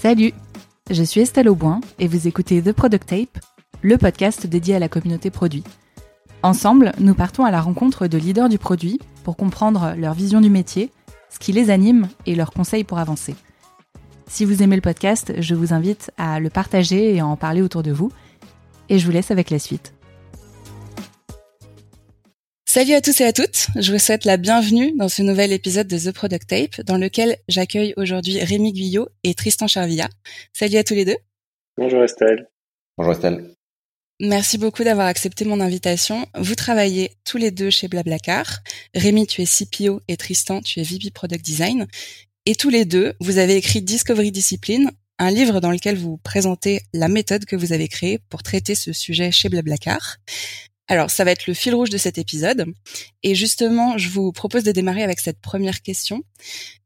Salut, je suis Estelle Auboin et vous écoutez The Product Tape, le podcast dédié à la communauté produit. Ensemble, nous partons à la rencontre de leaders du produit pour comprendre leur vision du métier, ce qui les anime et leurs conseils pour avancer. Si vous aimez le podcast, je vous invite à le partager et à en parler autour de vous. Et je vous laisse avec la suite. Salut à tous et à toutes, je vous souhaite la bienvenue dans ce nouvel épisode de The Product Tape dans lequel j'accueille aujourd'hui Rémi Guyot et Tristan Charvilla. Salut à tous les deux. Bonjour Estelle. Bonjour Estelle. Merci beaucoup d'avoir accepté mon invitation. Vous travaillez tous les deux chez Blablacar. Rémi, tu es CPO et Tristan, tu es VP Product Design. Et tous les deux, vous avez écrit Discovery Discipline, un livre dans lequel vous présentez la méthode que vous avez créée pour traiter ce sujet chez Blablacar. Alors, ça va être le fil rouge de cet épisode. Et justement, je vous propose de démarrer avec cette première question.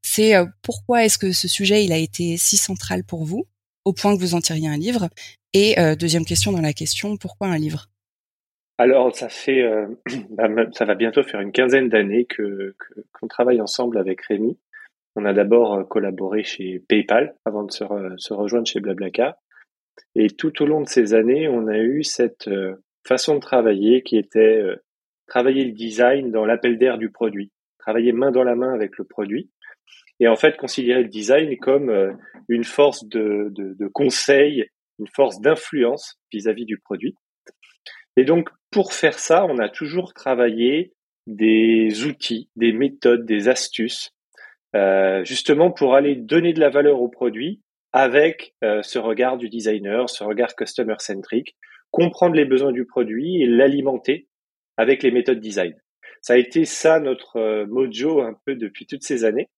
C'est euh, pourquoi est-ce que ce sujet, il a été si central pour vous, au point que vous en tiriez un livre? Et euh, deuxième question dans la question, pourquoi un livre? Alors, ça fait, euh, bah, ça va bientôt faire une quinzaine d'années que qu'on travaille ensemble avec Rémi. On a d'abord collaboré chez PayPal avant de se, se, rejoindre chez Blablacar. Et tout au long de ces années, on a eu cette façon de travailler qui était euh, travailler le design dans l'appel d'air du produit, travailler main dans la main avec le produit, et en fait considérer le design comme euh, une force de, de, conseil, une force d'influence vis-à-vis du produit. Et donc pour faire ça, on a toujours travaillé des outils, des méthodes, des astuces, euh, justement pour aller donner de la valeur au produit avec ce regard du designer, ce regard customer centric, comprendre les besoins du produit et l'alimenter avec les méthodes design. Ça a été ça notre euh, mojo un peu depuis toutes ces années.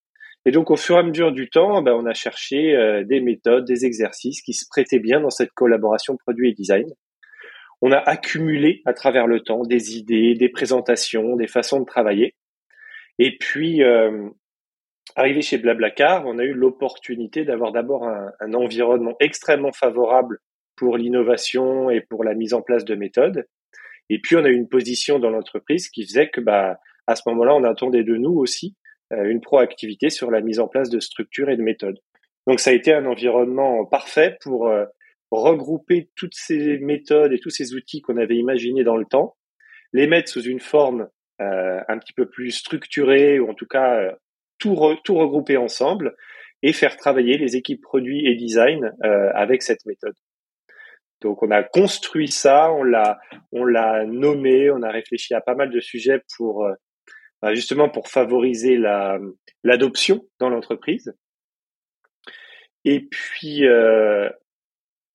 Et donc au fur et à mesure du temps, ben, on a cherché euh, des méthodes, des exercices qui se prêtaient bien dans cette collaboration produit et design. On a accumulé à travers le temps des idées, des présentations, des façons de travailler. Et puis, euh, arrivé chez Blablacar, on a eu l'opportunité d'avoir d'abord un, un, environnement extrêmement favorable pour l'innovation et pour la mise en place de méthodes. Et puis on a eu une position dans l'entreprise qui faisait que bah à ce moment-là, on attendait de nous aussi euh, une proactivité sur la mise en place de structures et de méthodes. Donc ça a été un environnement parfait pour euh, regrouper toutes ces méthodes et tous ces outils qu'on avait imaginés dans le temps, les mettre sous une forme euh, un petit peu plus structurée ou en tout cas tout, tout regrouper ensemble et faire travailler les équipes produits et design avec cette méthode. Donc on a construit ça, on l'a, on l'a nommé, on a réfléchi à pas mal de sujets pour euh, bah, justement pour favoriser la, l'adoption dans l'entreprise. Et puis euh,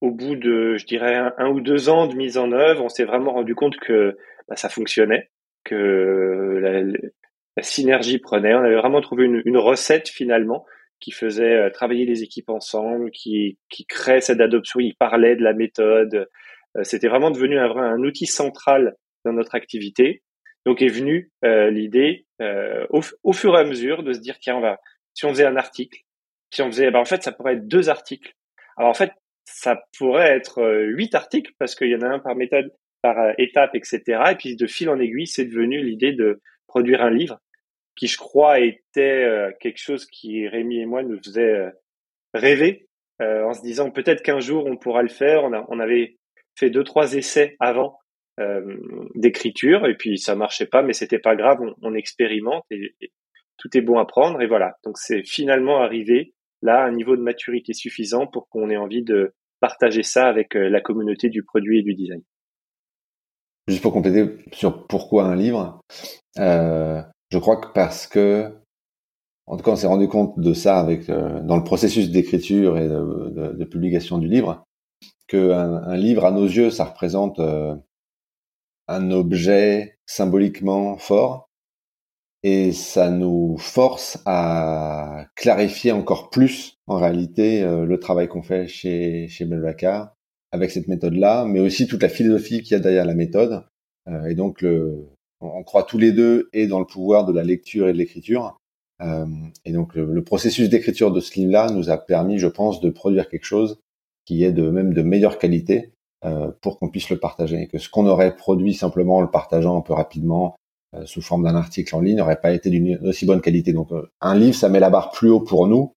au bout de, je dirais, un, ou deux ans de mise en œuvre, on s'est vraiment rendu compte que bah, ça fonctionnait, que la, synergie prenait. On avait vraiment trouvé une recette finalement qui faisait euh, travailler les équipes ensemble, qui, qui créait cette adoption, il parlait de la méthode. Euh, c'était vraiment devenu un, un outil central dans notre activité. Donc est venue euh, l'idée euh, au, au, fur et à mesure de se dire tiens on va si on faisait un article, si on faisait ben en fait ça pourrait être deux articles. Alors en fait ça pourrait être huit articles parce qu'il y en a un par méthode, par étape, etc. Et puis de fil en aiguille c'est devenu l'idée de produire un livre qui je crois était euh, quelque chose qui Rémi et moi nous faisait euh, rêver euh, en se disant peut-être qu'un jour on pourra le faire. On, a, on avait fait deux trois essais avant d'écriture et puis ça marchait pas, mais c'était pas grave, on, on expérimente et, tout est bon à prendre et voilà. Donc c'est finalement arrivé là à un niveau de maturité suffisant pour qu'on ait envie de partager ça avec la communauté du produit et du design. Juste pour compléter sur pourquoi un livre, euh, je crois que parce que, en tout cas, on s'est rendu compte de ça avec euh, dans le processus d'écriture et de, publication du livre, qu'un un livre, à nos yeux, ça représente euh, un objet symboliquement fort, et ça nous force à clarifier encore plus, en réalité, euh, le travail qu'on fait chez chez Belvacar avec cette méthode-là, mais aussi toute la philosophie qu'il y a derrière la méthode, et donc le on, croit tous les deux et dans le pouvoir de la lecture et de l'écriture. Euh, et donc le, processus d'écriture de ce livre-là nous a permis, je pense, de produire quelque chose qui est de même de meilleure qualité euh, pour qu'on puisse le partager. Et que ce qu'on aurait produit simplement en le partageant un peu rapidement euh, sous forme d'un article en ligne n'aurait pas été d'une aussi bonne qualité. Donc un livre, ça met la barre plus haut pour nous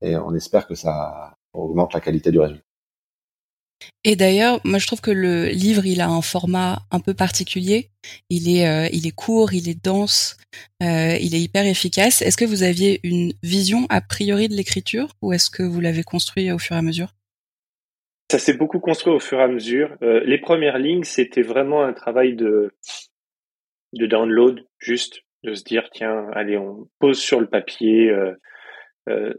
et on espère que ça augmente la qualité du résultat. Et d'ailleurs, moi je trouve que le livre, il a un format un peu particulier. Il est, euh, court, il est dense, euh, il est hyper efficace. Est-ce que vous aviez une vision a priori de l'écriture ou est-ce que vous l'avez construit au fur et à mesure? Ça s'est beaucoup construit au fur et à mesure. Euh, les premières lignes, c'était vraiment un travail de, de download, juste de se dire tiens, allez, on pose sur le papier.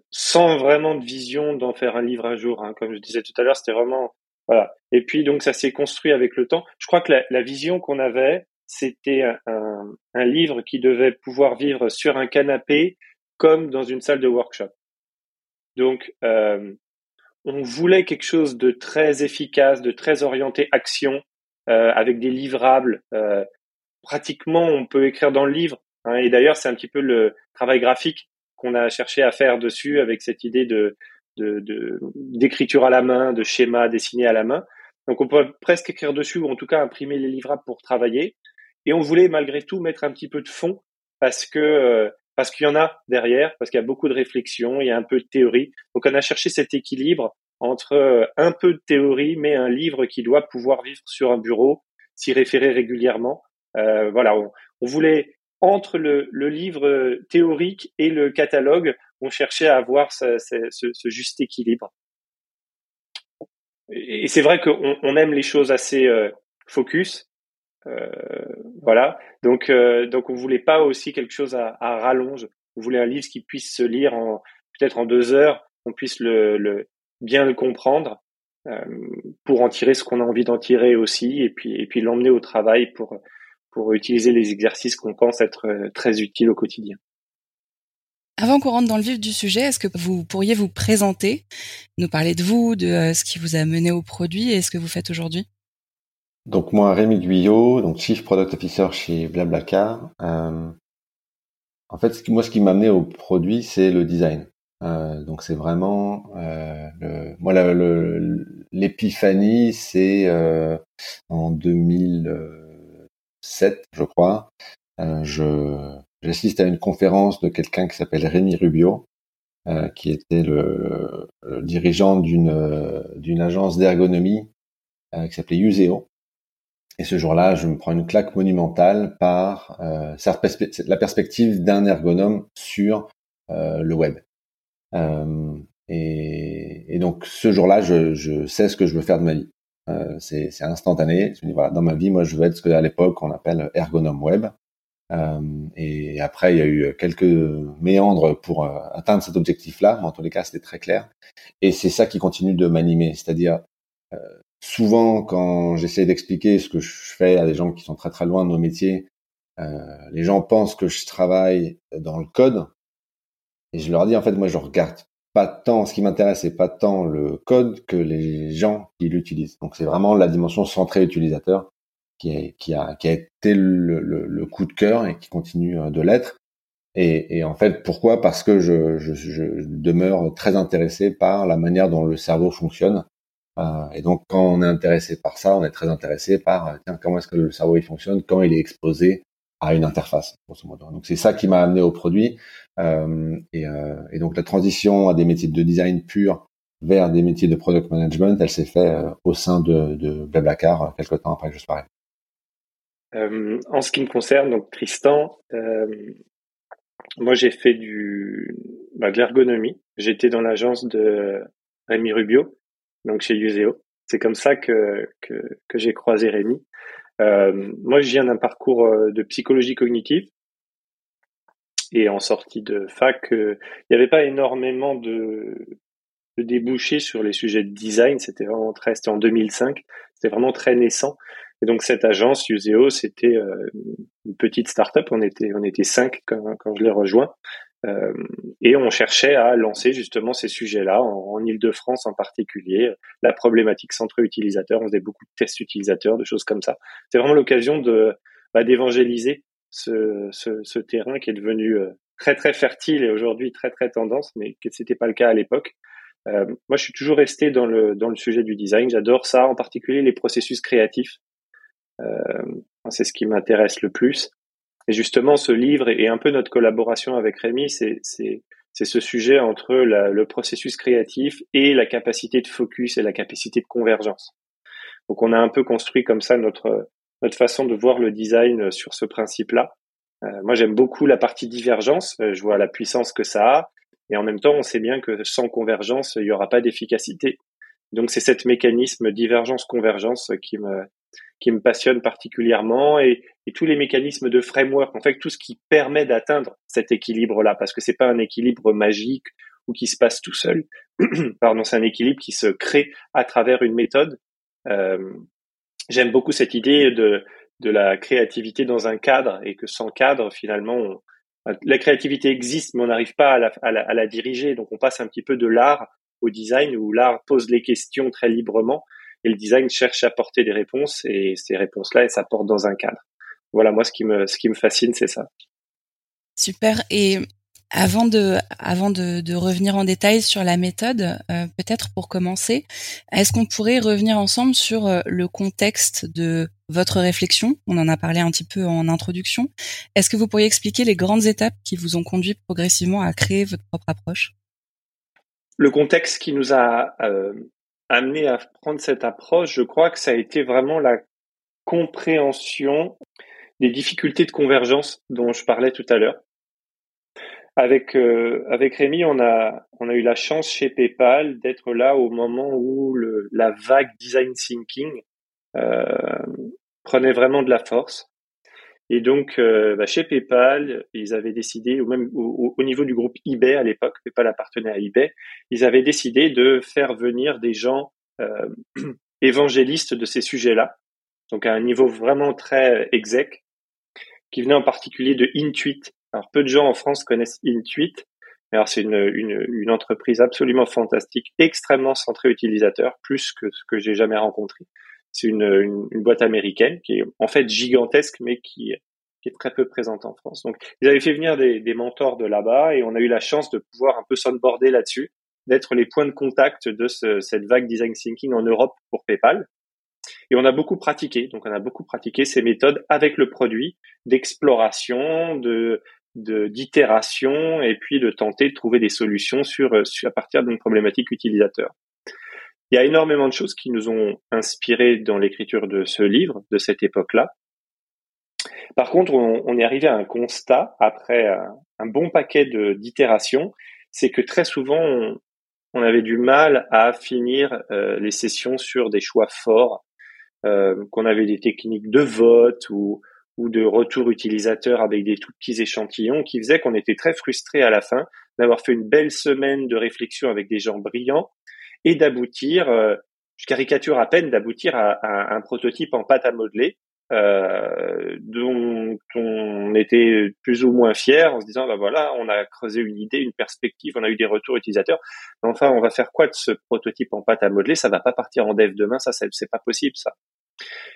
sans vraiment de vision d'en faire un livre un jour. Hein. Comme je disais tout à l'heure, c'était vraiment voilà. Et puis donc ça s'est construit avec le temps. Je crois que la, vision qu'on avait, c'était un, un, livre qui devait pouvoir vivre sur un canapé comme dans une salle de workshop. Donc euh, on voulait quelque chose de très efficace, de très orienté action, euh, avec des livrables. Euh, pratiquement, on peut écrire dans le livre. Hein, et d'ailleurs, c'est un petit peu le travail graphique qu'on a cherché à faire dessus avec cette idée de d'écriture à la main, de schémas dessinés à la main. Donc on peut presque écrire dessus ou en tout cas imprimer les livrables pour travailler. Et on voulait malgré tout mettre un petit peu de fond parce que euh, parce qu'il y en a derrière, parce qu'il y a beaucoup de réflexion, il y a un peu de théorie. Donc on a cherché cet équilibre entre euh, un peu de théorie, mais un livre qui doit pouvoir vivre sur un bureau, s'y référer régulièrement. Euh, voilà, on, voulait entre le, livre théorique et le catalogue, on cherchait à avoir ce, juste équilibre. Et c'est vrai qu'on on aime les choses assez euh, focus, euh, voilà. Donc, euh, donc on voulait pas aussi quelque chose à, à, rallonge. On voulait un livre qui puisse se lire en peut-être en deux heures, qu'on puisse le, le, bien le comprendre euh, pour en tirer ce qu'on a envie d'en tirer aussi, et puis et puis l'emmener au travail pour pour utiliser les exercices qu'on pense être euh, très utiles au quotidien. Avant qu'on rentre dans le vif du sujet, est-ce que vous pourriez vous présenter, nous parler de vous, de euh, ce qui vous a mené au produit et ce que vous faites aujourd'hui? Donc moi, Rémi Guyot, donc Chief Product Officer chez Blablacar. Euh, en fait, moi, ce qui m'a amené au produit, c'est le design. Euh, donc c'est vraiment moi l'épiphanie, c'est en 2007, je crois. je J'assiste à une conférence de quelqu'un qui s'appelle Rémi Rubio, euh, qui était le, dirigeant d'une euh, d'une agence d'ergonomie euh, qui s'appelait Useo. Et ce jour-là, je me prends une claque monumentale par euh, la perspective d'un ergonome sur le web. Et, et, donc ce jour-là, je, je, sais ce que je veux faire de ma vie. c'est instantané. Je me dis voilà, dans ma vie, moi, je veux être ce qu'à l'époque on appelle ergonome web. Euh, et après, il y a eu quelques méandres pour euh, atteindre cet objectif-là, mais en tous les cas, c'était très clair. Et c'est ça qui continue de m'animer, c'est-à-dire euh, souvent quand j'essaie d'expliquer ce que je fais à des gens qui sont très très loin de nos métiers, les gens pensent que je travaille dans le code, et je leur dis en fait, moi, je regarde pas tant, ce qui m'intéresse, c'est pas tant le code que les gens qui l'utilisent. Donc c'est vraiment la dimension centrée utilisateur qui, qui, a, qui a été le, le, le, coup de cœur et qui continue euh, de l'être. Et, et, en fait, pourquoi? Parce que je, je, je, demeure très intéressé par la manière dont le cerveau fonctionne. Euh, et donc, quand on est intéressé par ça, on est très intéressé par euh, tiens, comment est-ce que le cerveau il fonctionne quand il est exposé à une interface, grosso modo. Donc, c'est ça qui m'a amené au produit. Euh, et, euh, et, donc, la transition à des métiers de design pur vers des métiers de product management, elle s'est fait au sein de, de Blablacar quelques temps après que je sois arrivé. Euh, en ce qui me concerne, donc Tristan, euh, moi j'ai fait du bah, de l'ergonomie. J'étais dans l'agence de Rémi Rubio, donc chez Useo. C'est comme ça que que, que j'ai croisé Rémi. Euh, moi, je viens d'un parcours euh, de psychologie cognitive et en sortie de fac, euh, il n'y avait pas énormément de, de débouchés sur les sujets de design. C'était vraiment très, c'était en 2005. C'était vraiment très naissant. Et donc cette agence Useo, c'était euh, une petite start-up. On était on était cinq quand, quand je l'ai rejoint. Euh, et on cherchait à lancer justement ces sujets-là en, en Ile-de-France en particulier, la problématique centre utilisateur. On faisait beaucoup de tests utilisateurs, de choses comme ça. C'est vraiment l'occasion de bah, d'évangéliser ce, ce, ce, terrain qui est devenu euh, très très fertile et aujourd'hui très très tendance, mais que c'était pas le cas à l'époque. Euh, moi, je suis toujours resté dans le dans le sujet du design. J'adore ça, en particulier les processus créatifs. Euh, c'est ce qui m'intéresse le plus. Et justement, ce livre et un peu notre collaboration avec Rémi, c'est c'est ce sujet entre le processus créatif et la capacité de focus et la capacité de convergence. Donc on a un peu construit comme ça notre notre façon de voir le design sur ce principe-là. Euh, moi j'aime beaucoup la partie divergence, euh, je vois la puissance que ça a, et en même temps on sait bien que sans convergence il n'y aura pas d'efficacité. Donc c'est cet mécanisme divergence-convergence qui me qui me passionne particulièrement et, et, tous les mécanismes de framework, en fait tout ce qui permet d'atteindre cet équilibre-là, parce que c'est pas un équilibre magique ou qui se passe tout seul. Pardon, c'est un équilibre qui se crée à travers une méthode. Euh, J'aime beaucoup cette idée de de la créativité dans un cadre et que sans cadre, finalement, la créativité existe, mais on n'arrive pas à la, à, la, à la, diriger. Donc, on passe un petit peu de l'art au design où l'art pose les questions très librement et le design cherche à apporter des réponses et ces réponses-là, elles s'apportent dans un cadre. Voilà, moi, ce qui me, ce qui me fascine, c'est ça. Super. Et avant de, avant de, de, revenir en détail sur la méthode, euh, peut-être pour commencer, est-ce qu'on pourrait revenir ensemble sur euh, le contexte de votre réflexion? On en a parlé un petit peu en introduction. Est-ce que vous pourriez expliquer les grandes étapes qui vous ont conduit progressivement à créer votre propre approche? Le contexte qui nous a euh, amené à prendre cette approche, je crois que ça a été vraiment la compréhension des difficultés de convergence dont je parlais tout à l'heure. Avec euh, avec Rémi, on a on a eu la chance chez PayPal d'être là au moment où la vague design thinking euh, prenait vraiment de la force. Et donc, euh, bah, chez PayPal, ils avaient décidé, ou même au, au, niveau du groupe eBay à l'époque, PayPal appartenait à eBay, ils avaient décidé de faire venir des gens euh, évangélistes de ces sujets-là, donc à un niveau vraiment très exec, qui venaient en particulier de Intuit. Alors, peu de gens en France connaissent Intuit. Alors, c'est une, une, une, entreprise absolument fantastique, extrêmement centrée utilisateur, plus que ce que j'ai jamais rencontré. C'est une, une, une, boîte américaine qui est en fait gigantesque, mais qui, est très peu présente en France. Donc, ils avaient fait venir des, des mentors de là-bas et on a eu la chance de pouvoir un peu s'onboarder là-dessus, d'être les points de contact de ce, cette vague design thinking en Europe pour PayPal. Et on a beaucoup pratiqué, donc on a beaucoup pratiqué ces méthodes avec le produit d'exploration, de d'itération et puis de tenter de trouver des solutions sur à partir d'une problématique utilisateur. Il y a énormément de choses qui nous ont inspirés dans l'écriture de ce livre, de cette époque-là. Par contre, on, est arrivé à un constat après un, bon paquet d'itérations, c'est que très souvent, on, on, avait du mal à finir euh, les sessions sur des choix forts, euh, qu'on avait des techniques de vote ou, ou de retour utilisateur avec des tout petits échantillons qui faisaient qu'on était très frustré à la fin d'avoir fait une belle semaine de réflexion avec des gens brillants et d'aboutir, euh, je caricature à peine, d'aboutir à, à, un prototype en pâte à modeler euh, dont on était plus ou moins fier en se disant bah voilà on a creusé une idée une perspective on a eu des retours utilisateurs. Mais enfin on va faire quoi de ce prototype en pâte à modeler? Ça va pas partir en dev demain ça c'est pas possible ça.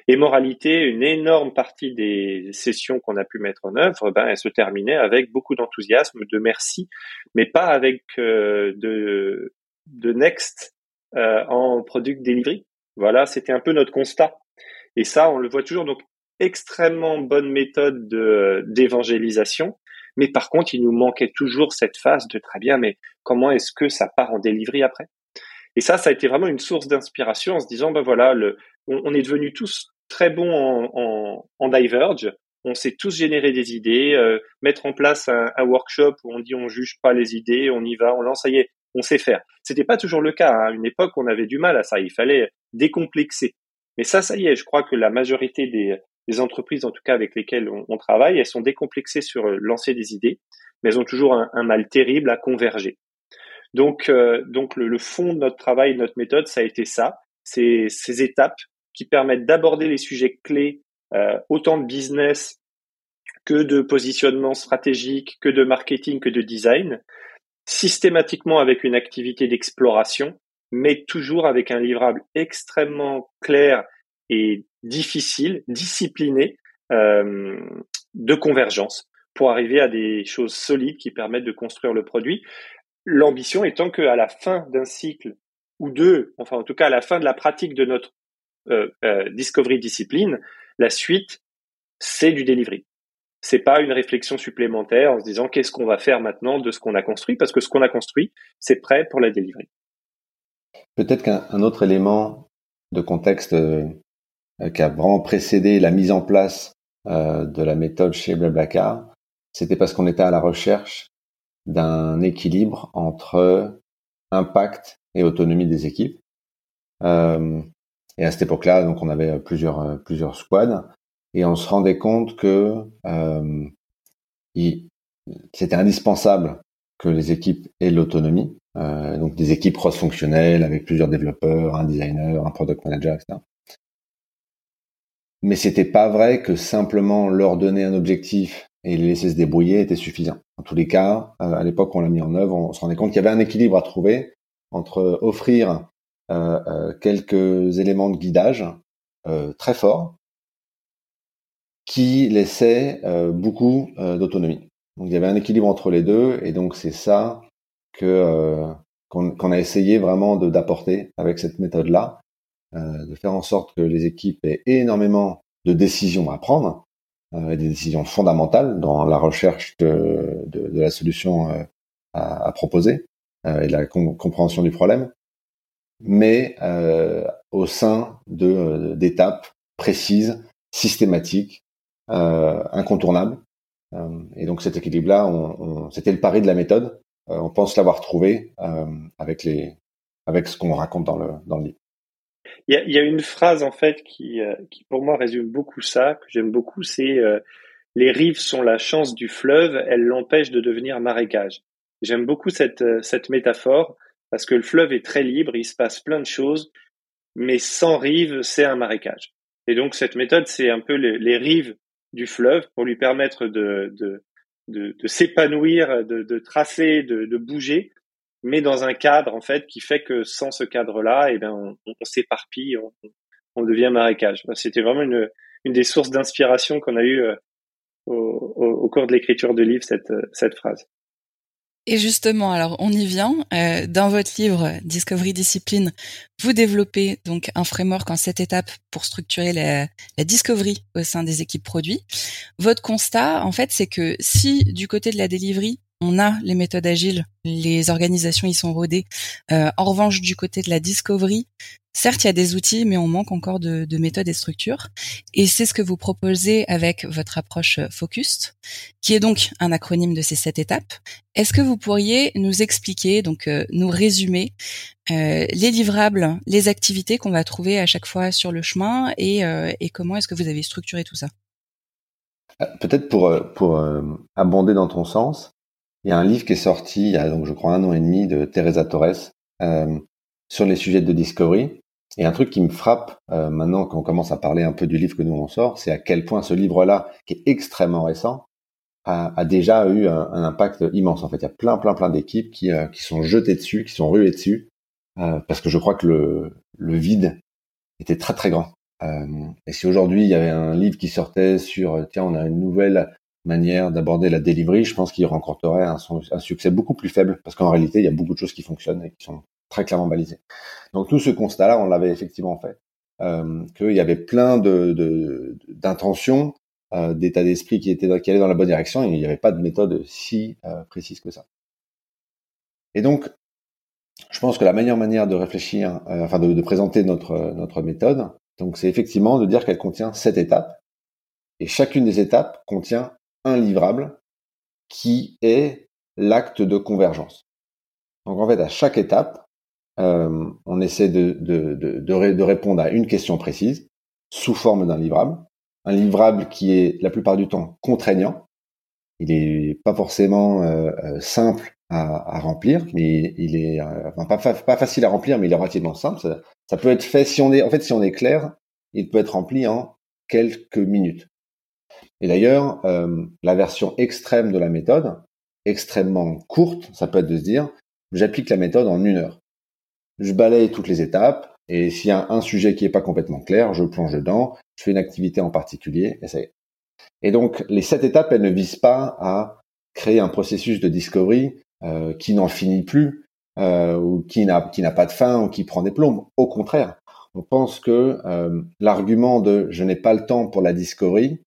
Et moralité une énorme partie des sessions qu'on a pu mettre en œuvre ben elles se terminaient avec beaucoup d'enthousiasme de merci mais pas avec euh, de de next euh, en product delivery voilà c'était un peu notre constat et ça, on le voit toujours. Donc, extrêmement bonne méthode de, d'évangélisation. Mais par contre, il nous manquait toujours cette phase de très bien, mais comment est-ce que ça part en delivery après? Et ça, ça a été vraiment une source d'inspiration en se disant, ben voilà, le, on, est devenus tous très bons en, en, en Diverge. On sait tous générer des idées, euh, mettre en place un, un, workshop où on dit on juge pas les idées, on y va, on lance, ça y est, on sait faire. C'était pas toujours le cas. Hein. À une époque, on avait du mal à ça. Il fallait décomplexer. Mais ça, ça y est, je crois que la majorité des, des entreprises, en tout cas avec lesquelles on, on, travaille, elles sont décomplexées sur euh, lancer des idées, mais elles ont toujours un, un mal terrible à converger. Donc, euh, donc le, le, fond de notre travail, de notre méthode, ça a été ça, c'est ces étapes qui permettent d'aborder les sujets clés, euh, autant de business que de positionnement stratégique, que de marketing, que de design, systématiquement avec une activité d'exploration mais toujours avec un livrable extrêmement clair et difficile, discipliné euh, de convergence pour arriver à des choses solides qui permettent de construire le produit. L'ambition étant qu'à la fin d'un cycle ou deux, enfin en tout cas à la fin de la pratique de notre euh, euh, discovery discipline, la suite, c'est du delivery. C'est pas une réflexion supplémentaire en se disant qu'est-ce qu'on va faire maintenant de ce qu'on a construit, parce que ce qu'on a construit, c'est prêt pour la délivrer. Peut-être qu'un autre élément de contexte euh, qui a vraiment précédé la mise en place euh, de la méthode chez Blablacar, c'était parce qu'on était à la recherche d'un équilibre entre impact et autonomie des équipes. Euh, et à cette époque-là, donc on avait plusieurs plusieurs squads et on se rendait compte que euh, c'était indispensable que les équipes aient l'autonomie, euh, donc des équipes cross-fonctionnelles avec plusieurs développeurs, un designer, un product manager, etc. Mais c'était pas vrai que simplement leur donner un objectif et les laisser se débrouiller était suffisant. En tous les cas, euh, à l'époque on l'a mis en œuvre, on se rendait compte qu'il y avait un équilibre à trouver entre offrir euh, euh quelques éléments de guidage très forts qui laissait euh, beaucoup euh, d'autonomie. Donc il y avait un équilibre entre les deux, et donc c'est ça que euh, qu'on a essayé vraiment d'apporter avec cette méthode-là, de faire en sorte que les équipes aient énormément de décisions à prendre, des décisions fondamentales dans la recherche de, la solution à, proposer et la compréhension du problème, mais au sein de d'étapes précises, systématiques, incontournable. Euh, et donc cet équilibre-là, c'était le pari de la méthode. Euh, on pense l'avoir trouvé avec les, avec ce qu'on raconte dans le dans le livre. Il y a, une phrase en fait qui, qui pour moi résume beaucoup ça, que j'aime beaucoup, c'est les rives sont la chance du fleuve, elles l'empêchent de devenir marécage. J'aime beaucoup cette, cette métaphore parce que le fleuve est très libre, il se passe plein de choses, mais sans rives, c'est un marécage. Et donc cette méthode, c'est un peu les rives du fleuve pour lui permettre de, de, de, de s'épanouir, de, de, tracer, de, de, bouger, mais dans un cadre en fait qui fait que sans ce cadre-là, eh bien, on, s'éparpille, on, devient marécage. C'était vraiment une, une des sources d'inspiration qu'on a eu euh, au, au, cours de l'écriture du livre, cette, cette phrase. Et justement, alors on y vient. Euh, dans votre livre Discovery Discipline, vous développez donc un framework en sept étapes pour structurer la, la discovery au sein des équipes produits. Votre constat, en fait, c'est que si du côté de la delivery, on a les méthodes agiles, les organisations y sont rodées. Euh, en revanche, du côté de la discovery, certes, il y a des outils, mais on manque encore de, de méthodes et structures. Et c'est ce que vous proposez avec votre approche Focused, qui est donc un acronyme de ces sept étapes. Est-ce que vous pourriez nous expliquer, donc euh, nous résumer euh, les livrables, les activités qu'on va trouver à chaque fois sur le chemin et, comment est-ce que vous avez structuré tout ça? Peut-être pour abonder dans ton sens, il y a un livre qui est sorti il y a donc je crois un an et demi de Teresa Torres euh, sur les sujets de discovery. Et un truc qui me frappe euh, maintenant qu'on commence à parler un peu du livre que nous on sort, c'est à quel point ce livre-là, qui est extrêmement récent, a, déjà eu un, impact immense. En fait, il y a plein, plein, plein d'équipes qui, euh, qui sont jetées dessus, qui sont ruées dessus, euh, parce que je crois que le, le vide était très, très grand. Euh, et si aujourd'hui il y avait un livre qui sortait sur, tiens, on a une nouvelle manière d'aborder la delivery, je pense qu'il rencontrerait un, succès beaucoup plus faible parce qu'en réalité, il y a beaucoup de choses qui fonctionnent et qui sont très clairement balisées. Donc tout ce constat-là, on l'avait effectivement fait, euh, qu'il y avait plein de d'intentions, euh, d'état d'esprit qui étaient qui allaient dans la bonne direction et il n'y avait pas de méthode si euh, précise que ça. Et donc, je pense que la meilleure manière de réfléchir, euh, enfin de, de, présenter notre notre méthode, donc c'est effectivement de dire qu'elle contient sept étapes et chacune des étapes contient un livrable qui est l'acte de convergence. Donc en fait, à chaque étape, euh, on essaie de, répondre à une question précise sous forme d'un livrable. Un livrable qui est la plupart du temps contraignant. Il est pas forcément euh, euh simple à, remplir, mais il est pas, facile à remplir, mais il est relativement simple. Ça, peut être fait en fait, si on est clair, il peut être rempli en quelques minutes. Et d'ailleurs, euh, la version extrême de la méthode, extrêmement courte, ça peut être de se dire, j'applique la méthode en une heure. Je balaye toutes les étapes, et s'il y a un sujet qui n'est pas complètement clair, je plonge dedans, je fais une activité en particulier, et ça y est. Et donc, les sept étapes, elles ne visent pas à créer un processus de discovery euh, qui n'en finit plus, euh, ou qui n'a qui n'a pas de fin, ou qui prend des plombes. Au contraire, on pense que l'argument de je n'ai pas le temps pour la discovery,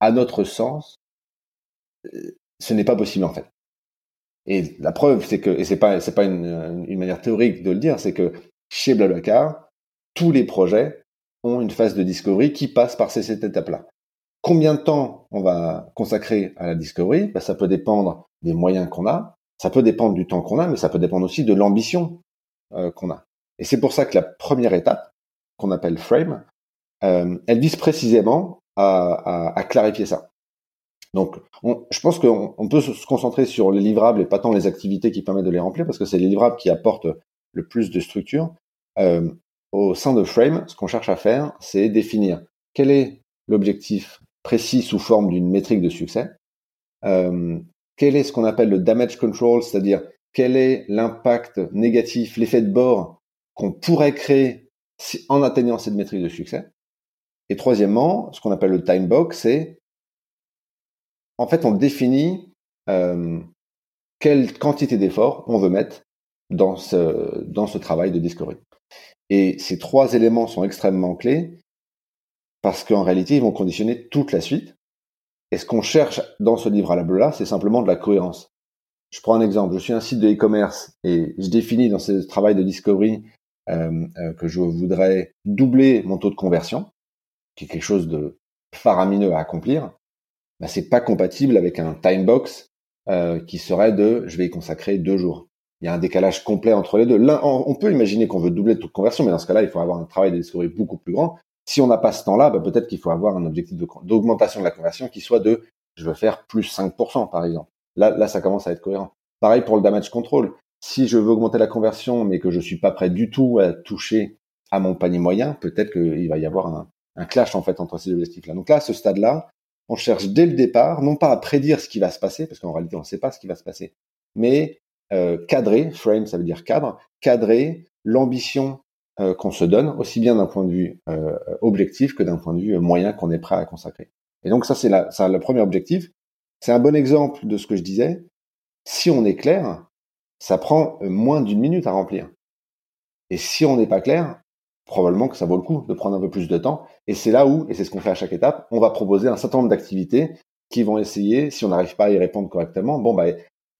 à notre sens, ce n'est pas possible en fait. Et la preuve, c'est que, et c'est pas, c'est pas une, une, manière théorique de le dire, c'est que chez Blablacar, tous les projets ont une phase de discovery qui passe par ces cette étape-là. Combien de temps on va consacrer à la discovery? Ben, Ça peut dépendre des moyens qu'on a, ça peut dépendre du temps qu'on a, mais ça peut dépendre aussi de l'ambition euh, qu'on a. Et c'est pour ça que la première étape, qu'on appelle frame, euh, elle vise précisément à, clarifier ça. Donc, je pense qu'on peut se concentrer sur les livrables et pas tant les activités qui permettent de les remplir, parce que c'est les livrables qui apportent le plus de structure. Euh, au sein de Frame, ce qu'on cherche à faire, c'est définir quel est l'objectif précis sous forme d'une métrique de succès, euh, quel est ce qu'on appelle le damage control, c'est-à-dire quel est l'impact négatif, l'effet de bord qu'on pourrait créer en atteignant cette métrique de succès. Et troisièmement, ce qu'on appelle le time box, c'est en fait on définit euh, quelle quantité d'efforts on veut mettre dans ce, dans ce travail de discovery. Et ces trois éléments sont extrêmement clés parce qu'en réalité, ils vont conditionner toute la suite. Et ce qu'on cherche dans ce livre à la là c'est simplement de la cohérence. Je prends un exemple. Je suis un site de e-commerce et je définis dans ce travail de discovery euh, euh, que je voudrais doubler mon taux de conversion, qui est quelque chose de faramineux à accomplir. Bah, c'est pas compatible avec un time box euh, qui serait de je vais y consacrer deux jours il y a un décalage complet entre les deux. On peut imaginer qu'on veut doubler le taux de conversion, mais dans ce cas-là, il faut avoir un travail de discovery beaucoup plus grand. Si on n'a pas ce temps-là, bah, peut-être qu'il faut avoir un objectif d'augmentation de, la conversion qui soit de, je veux faire plus 5%, par exemple. Là, là, ça commence à être cohérent. Pareil pour le damage control. Si je veux augmenter la conversion, mais que je suis pas prêt du tout à toucher à mon panier moyen, peut-être qu'il va y avoir un, un clash, en fait, entre ces objectifs-là. Donc là, à ce stade-là, on cherche dès le départ, non pas à prédire ce qui va se passer, parce qu'en réalité, on ne sait pas ce qui va se passer, mais euh, cadrer, frame ça veut dire cadre, cadrer l'ambition euh, qu'on se donne, aussi bien d'un point de vue euh, objectif que d'un point de vue moyen qu'on est prêt à consacrer. Et donc ça, c'est le premier objectif. C'est un bon exemple de ce que je disais. Si on est clair, ça prend moins d'une minute à remplir. Et si on n'est pas clair, probablement que ça vaut le coup de prendre un peu plus de temps. Et c'est là où, et c'est ce qu'on fait à chaque étape, on va proposer un certain nombre d'activités qui vont essayer, si on n'arrive pas à y répondre correctement, bon bah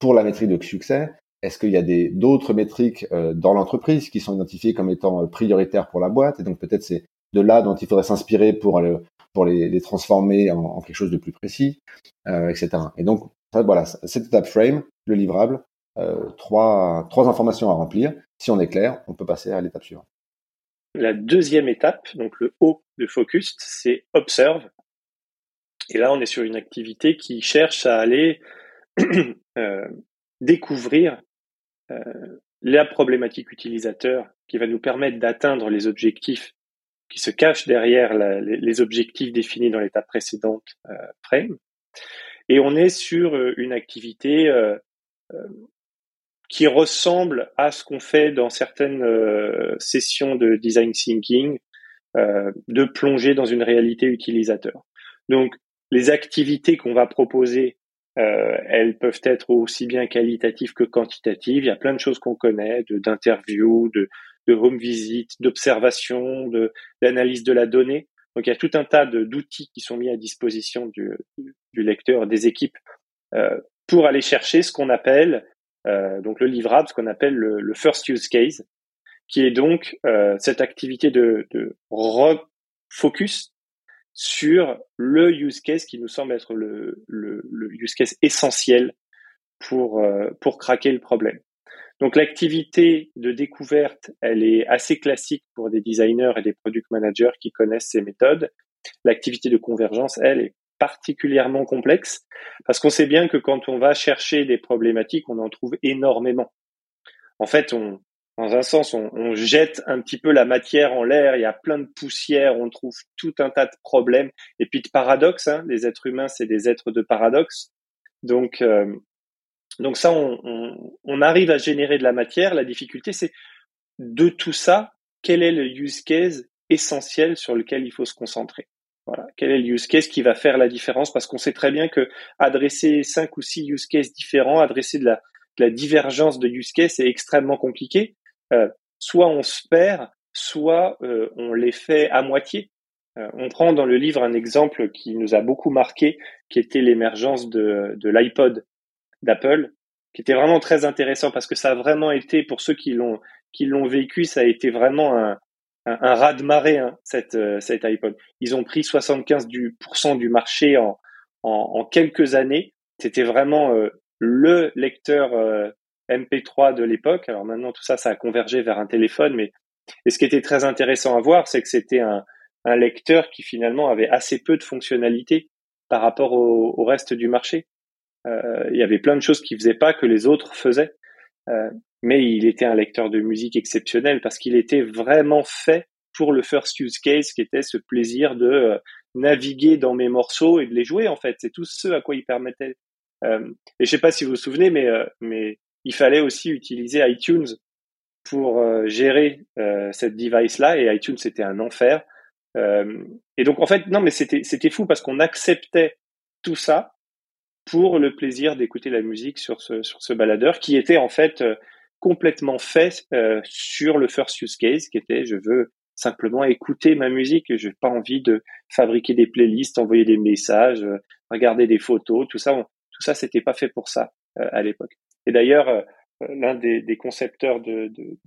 pour la métrique de succès, est-ce qu'il y a des d'autres métriques euh, dans l'entreprise qui sont identifiées comme étant euh, prioritaires pour la boîte? Et donc peut-être c'est de là dont il faudrait s'inspirer pour pour les, les transformer en, en, quelque chose de plus précis, euh, etc. Et donc voilà, cette étape frame, le livrable, euh, trois trois informations à remplir. Si on est clair, on peut passer à l'étape suivante. La deuxième étape, donc le haut de focus, c'est observe. Et là, on est sur une activité qui cherche à aller euh, découvrir euh, la problématique utilisateur qui va nous permettre d'atteindre les objectifs qui se cachent derrière les, objectifs définis dans l'étape précédente euh, frame. Et on est sur une activité qui ressemble à ce qu'on fait dans certaines sessions de design thinking, de plonger dans une réalité utilisateur. Donc, les activités qu'on va proposer euh, elles peuvent être aussi bien qualitatives que quantitatives. Il y a plein de choses qu'on connaît, d'interviews, de, de, home visit, d'observation, d'analyse de, la donnée. Donc il y a tout un tas d'outils qui sont mis à disposition du, du lecteur, des équipes, euh, pour aller chercher ce qu'on appelle euh, donc le livrable, ce qu'on appelle le, le, first use case, qui est donc euh, cette activité de, de refocus sur le use case qui nous semble être le, le, le use case essentiel pour, euh, pour craquer le problème. Donc l'activité de découverte, elle est assez classique pour des designers et des product managers qui connaissent ces méthodes. L'activité de convergence, elle, est particulièrement complexe parce qu'on sait bien que quand on va chercher des problématiques, on en trouve énormément. En fait, on, dans un sens, on, jette un petit peu la matière en l'air, il y a plein de poussière, on trouve tout un tas de problèmes et puis de paradoxes. Hein. Les êtres humains, c'est des êtres de paradoxes. Donc, euh, donc ça, on, on, arrive à générer de la matière. La difficulté, c'est de tout ça, quel est le use case essentiel sur lequel il faut se concentrer? Voilà. Quel est le use case qui va faire la différence? Parce qu'on sait très bien que adresser cinq ou six use cases différents, adresser de la, de la divergence de use case, c'est extrêmement compliqué. Euh, soit on se perd, soit euh, on les fait à moitié. on prend dans le livre un exemple qui nous a beaucoup marqué, qui était l'émergence de, de l'iPod d'Apple, qui était vraiment très intéressant parce que ça a vraiment été, pour ceux qui l'ont qui l'ont vécu, ça a été vraiment un, un, un raz de marée hein, cette euh, cet iPod. Ils ont pris 75 du du marché en, en, quelques années. C'était vraiment euh, le lecteur euh, MP3 de l'époque. Alors maintenant tout ça, ça a convergé vers un téléphone, mais et ce qui était très intéressant à voir, c'est que c'était un, un lecteur qui finalement avait assez peu de fonctionnalités par rapport au, au reste du marché. Euh, il y avait plein de choses qu'il faisait pas que les autres faisaient. Mais il était un lecteur de musique exceptionnel parce qu'il était vraiment fait pour le first use case qui était ce plaisir de euh, naviguer dans mes morceaux et de les jouer en fait. C'est tout ce à quoi il permettait. Euh, et je sais pas si vous vous souvenez, mais euh, mais il fallait aussi utiliser iTunes pour gérer cette device là et iTunes c'était un enfer. et donc en fait non mais c'était c'était fou parce qu'on acceptait tout ça pour le plaisir d'écouter la musique sur ce sur ce baladeur qui était en fait complètement fait euh, sur le first use case qui était je veux simplement écouter ma musique, je n'ai pas envie de fabriquer des playlists, envoyer des messages, euh, regarder des photos, tout ça, tout ça c'était pas fait pour ça euh, à l'époque. Et d'ailleurs, l'un des, des, concepteurs de, de,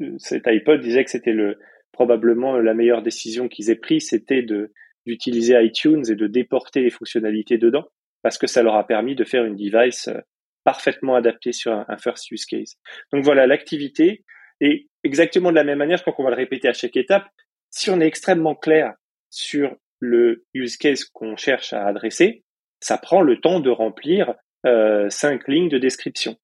de, cet iPod disait que c'était le probablement la meilleure décision qu'ils aient prise, c'était de d'utiliser iTunes et de déporter les fonctionnalités dedans, parce que ça leur a permis de faire une device parfaitement adapté sur un, first use case. Donc voilà, l'activité est exactement de la même manière, quand on va le répéter à chaque étape, si on est extrêmement clair sur le use case qu'on cherche à adresser, ça prend le temps de remplir euh, cinq lignes de description.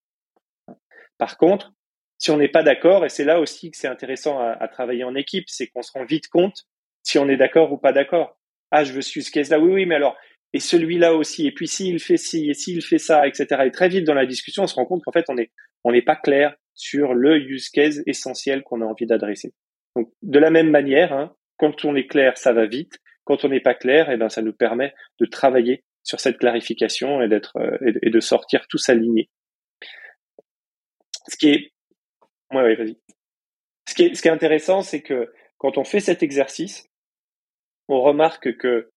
Par contre, si on n'est pas d'accord, et c'est là aussi que c'est intéressant à, à, travailler en équipe, c'est qu'on se rend vite compte si on est d'accord ou pas d'accord. Ah, je veux ce use case là, oui, oui, mais alors et celui-là aussi, et puis s'il fait ci, et s'il fait ça, etc. Et très vite dans la discussion, on se rend compte qu'en fait, on est, on n'est pas clair sur le use case essentiel qu'on a envie d'adresser. Donc, de la même manière, hein, quand on est clair, ça va vite. Quand on n'est pas clair, eh ben, ça nous permet de travailler sur cette clarification et euh, de sortir tous alignés. Ce qui est, ouais, vas-y. Ce qui est intéressant, c'est que quand on fait cet exercice, on remarque que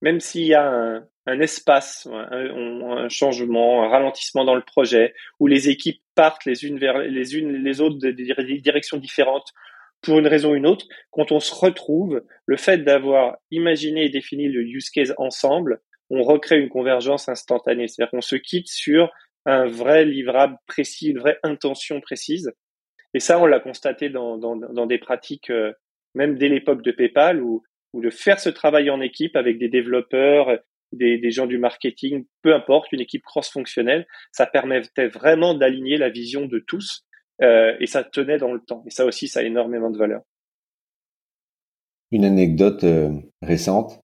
même s'il y a un, un espace, un, un, changement, un ralentissement dans le projet, où les équipes partent les unes vers les unes les autres des directions différentes pour une raison ou une autre, quand on se retrouve, le fait d'avoir imaginé et défini le use case ensemble, on recrée une convergence instantanée. C'est-à-dire qu'on se quitte sur un vrai livrable précis, une vraie intention précise. Et ça, on l'a constaté dans, dans, dans, des pratiques, euh, même dès l'époque de PayPal, où ou de faire ce travail en équipe avec des développeurs, des, des gens du marketing, peu importe, une équipe cross-fonctionnelle, ça permettait vraiment d'aligner la vision de tous euh, et ça tenait dans le temps. Et ça aussi, ça a énormément de valeur. Une anecdote euh, récente,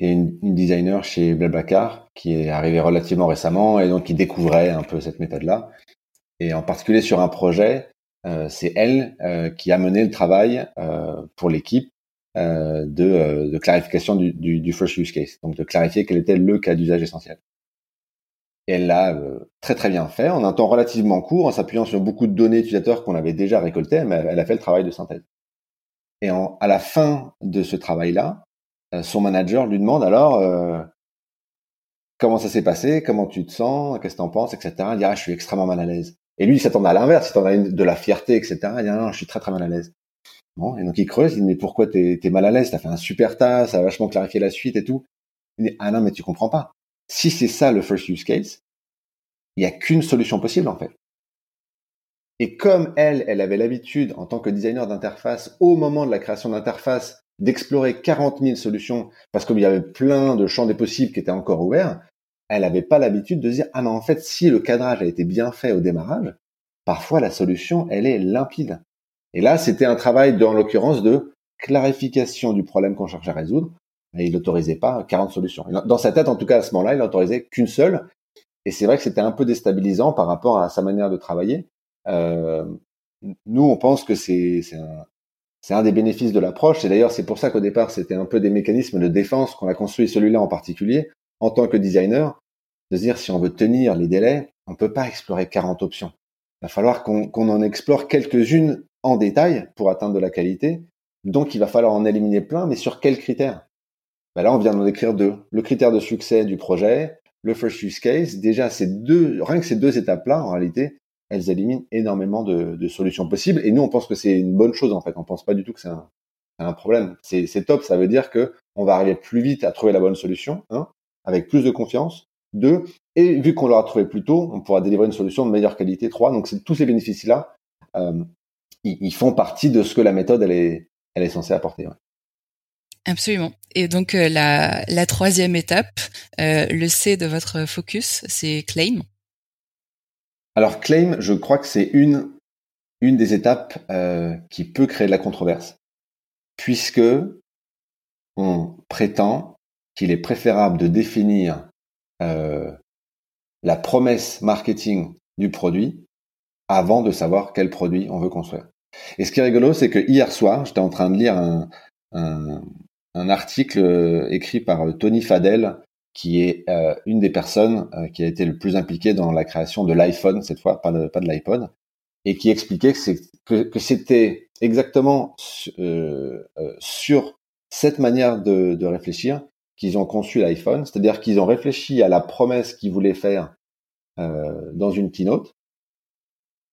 a une, une, designer chez Blablacar qui est arrivée relativement récemment et donc qui découvrait un peu cette méthode-là. Et en particulier sur un projet, euh, c'est elle euh, qui a mené le travail euh, pour l'équipe de, euh, de, clarification du, du, du, first use case, donc de clarifier quel était le cas d'usage essentiel. Et elle l'a euh, très très bien fait en un temps relativement court, en s'appuyant sur beaucoup de données utilisateurs qu'on avait déjà récoltées, mais elle a fait le travail de synthèse. Et en, à la fin de ce travail-là, son manager lui demande alors euh, comment ça s'est passé, comment tu te sens, qu'est-ce que t'en penses, etc. Il dit ah, je suis extrêmement mal à l'aise. Et lui il s'attendait à l'inverse, il s'attendait à de la fierté, etc. Il dit ah, non, je suis très très mal à l'aise. Bon, et donc il creuse, il dit mais pourquoi t'es es mal à l'aise? T'as fait un super tas, ça a vachement clarifié la suite et tout. Il dit ah non mais tu comprends pas. Si c'est ça le first use case, il y a qu'une solution possible en fait. Et comme elle, elle avait l'habitude en tant que designer d'interface au moment de la création d'interface d'explorer 40 000 solutions parce qu'il y avait plein de champs des possibles qui étaient encore ouverts, elle n'avait pas l'habitude de dire ah mais en fait si le cadrage a été bien fait au démarrage, parfois la solution elle est limpide. Et là, c'était un travail, dans l'occurrence, de clarification du problème qu'on cherchait à résoudre. Il n'autorisait pas 40 solutions. Dans sa tête, en tout cas, à ce moment-là, il n'autorisait qu'une seule. Et c'est vrai que c'était un peu déstabilisant par rapport à sa manière de travailler. Euh, nous, on pense que c'est un, des bénéfices de l'approche. Et d'ailleurs, c'est pour ça qu'au départ, c'était un peu des mécanismes de défense qu'on a construit, celui-là en particulier, en tant que designer, de se dire si on veut tenir les délais, on peut pas explorer 40 options. Il va falloir qu'on en explore quelques-unes en détail pour atteindre de la qualité, Donc, il va falloir en éliminer plein, mais sur quels critères? Ben Là, on vient d'en écrire deux. Le critère de succès du projet, le first use case. Déjà, ces deux, rien que ces deux étapes-là, en réalité, elles éliminent énormément de, de, solutions possibles. Et nous, on pense que c'est une bonne chose, en fait. On pense pas du tout que c'est un, un, problème. C'est top. Ça veut dire que on va arriver plus vite à trouver la bonne solution, hein, avec plus de confiance. Deux, et vu qu'on l'aura trouvé plus tôt, on pourra délivrer une solution de meilleure qualité. Trois, donc tous ces bénéfices-là, euh, ils, ils, font partie de ce que la méthode elle est, elle est censée apporter. Ouais. Absolument. Et donc euh, la, la, troisième étape, euh, le C de votre focus, c'est claim. Alors claim, je crois que c'est une une des étapes euh, qui peut créer de la controverse, puisque on prétend qu'il est préférable de définir la promesse marketing du produit avant de savoir quel produit on veut construire. Et ce qui est rigolo, c'est que hier soir, j'étais en train de lire un, un, un article euh, écrit par euh, Tony Fadell, qui est euh, une des personnes qui a été le plus impliquée dans la création de l'iPhone, cette fois, pas de, pas de l'iPod, et qui expliquait que, c'était exactement sur cette manière de, de réfléchir qu'ils ont conçu l'iPhone, c'est-à-dire qu'ils ont réfléchi à la promesse qu'ils voulaient faire dans une keynote,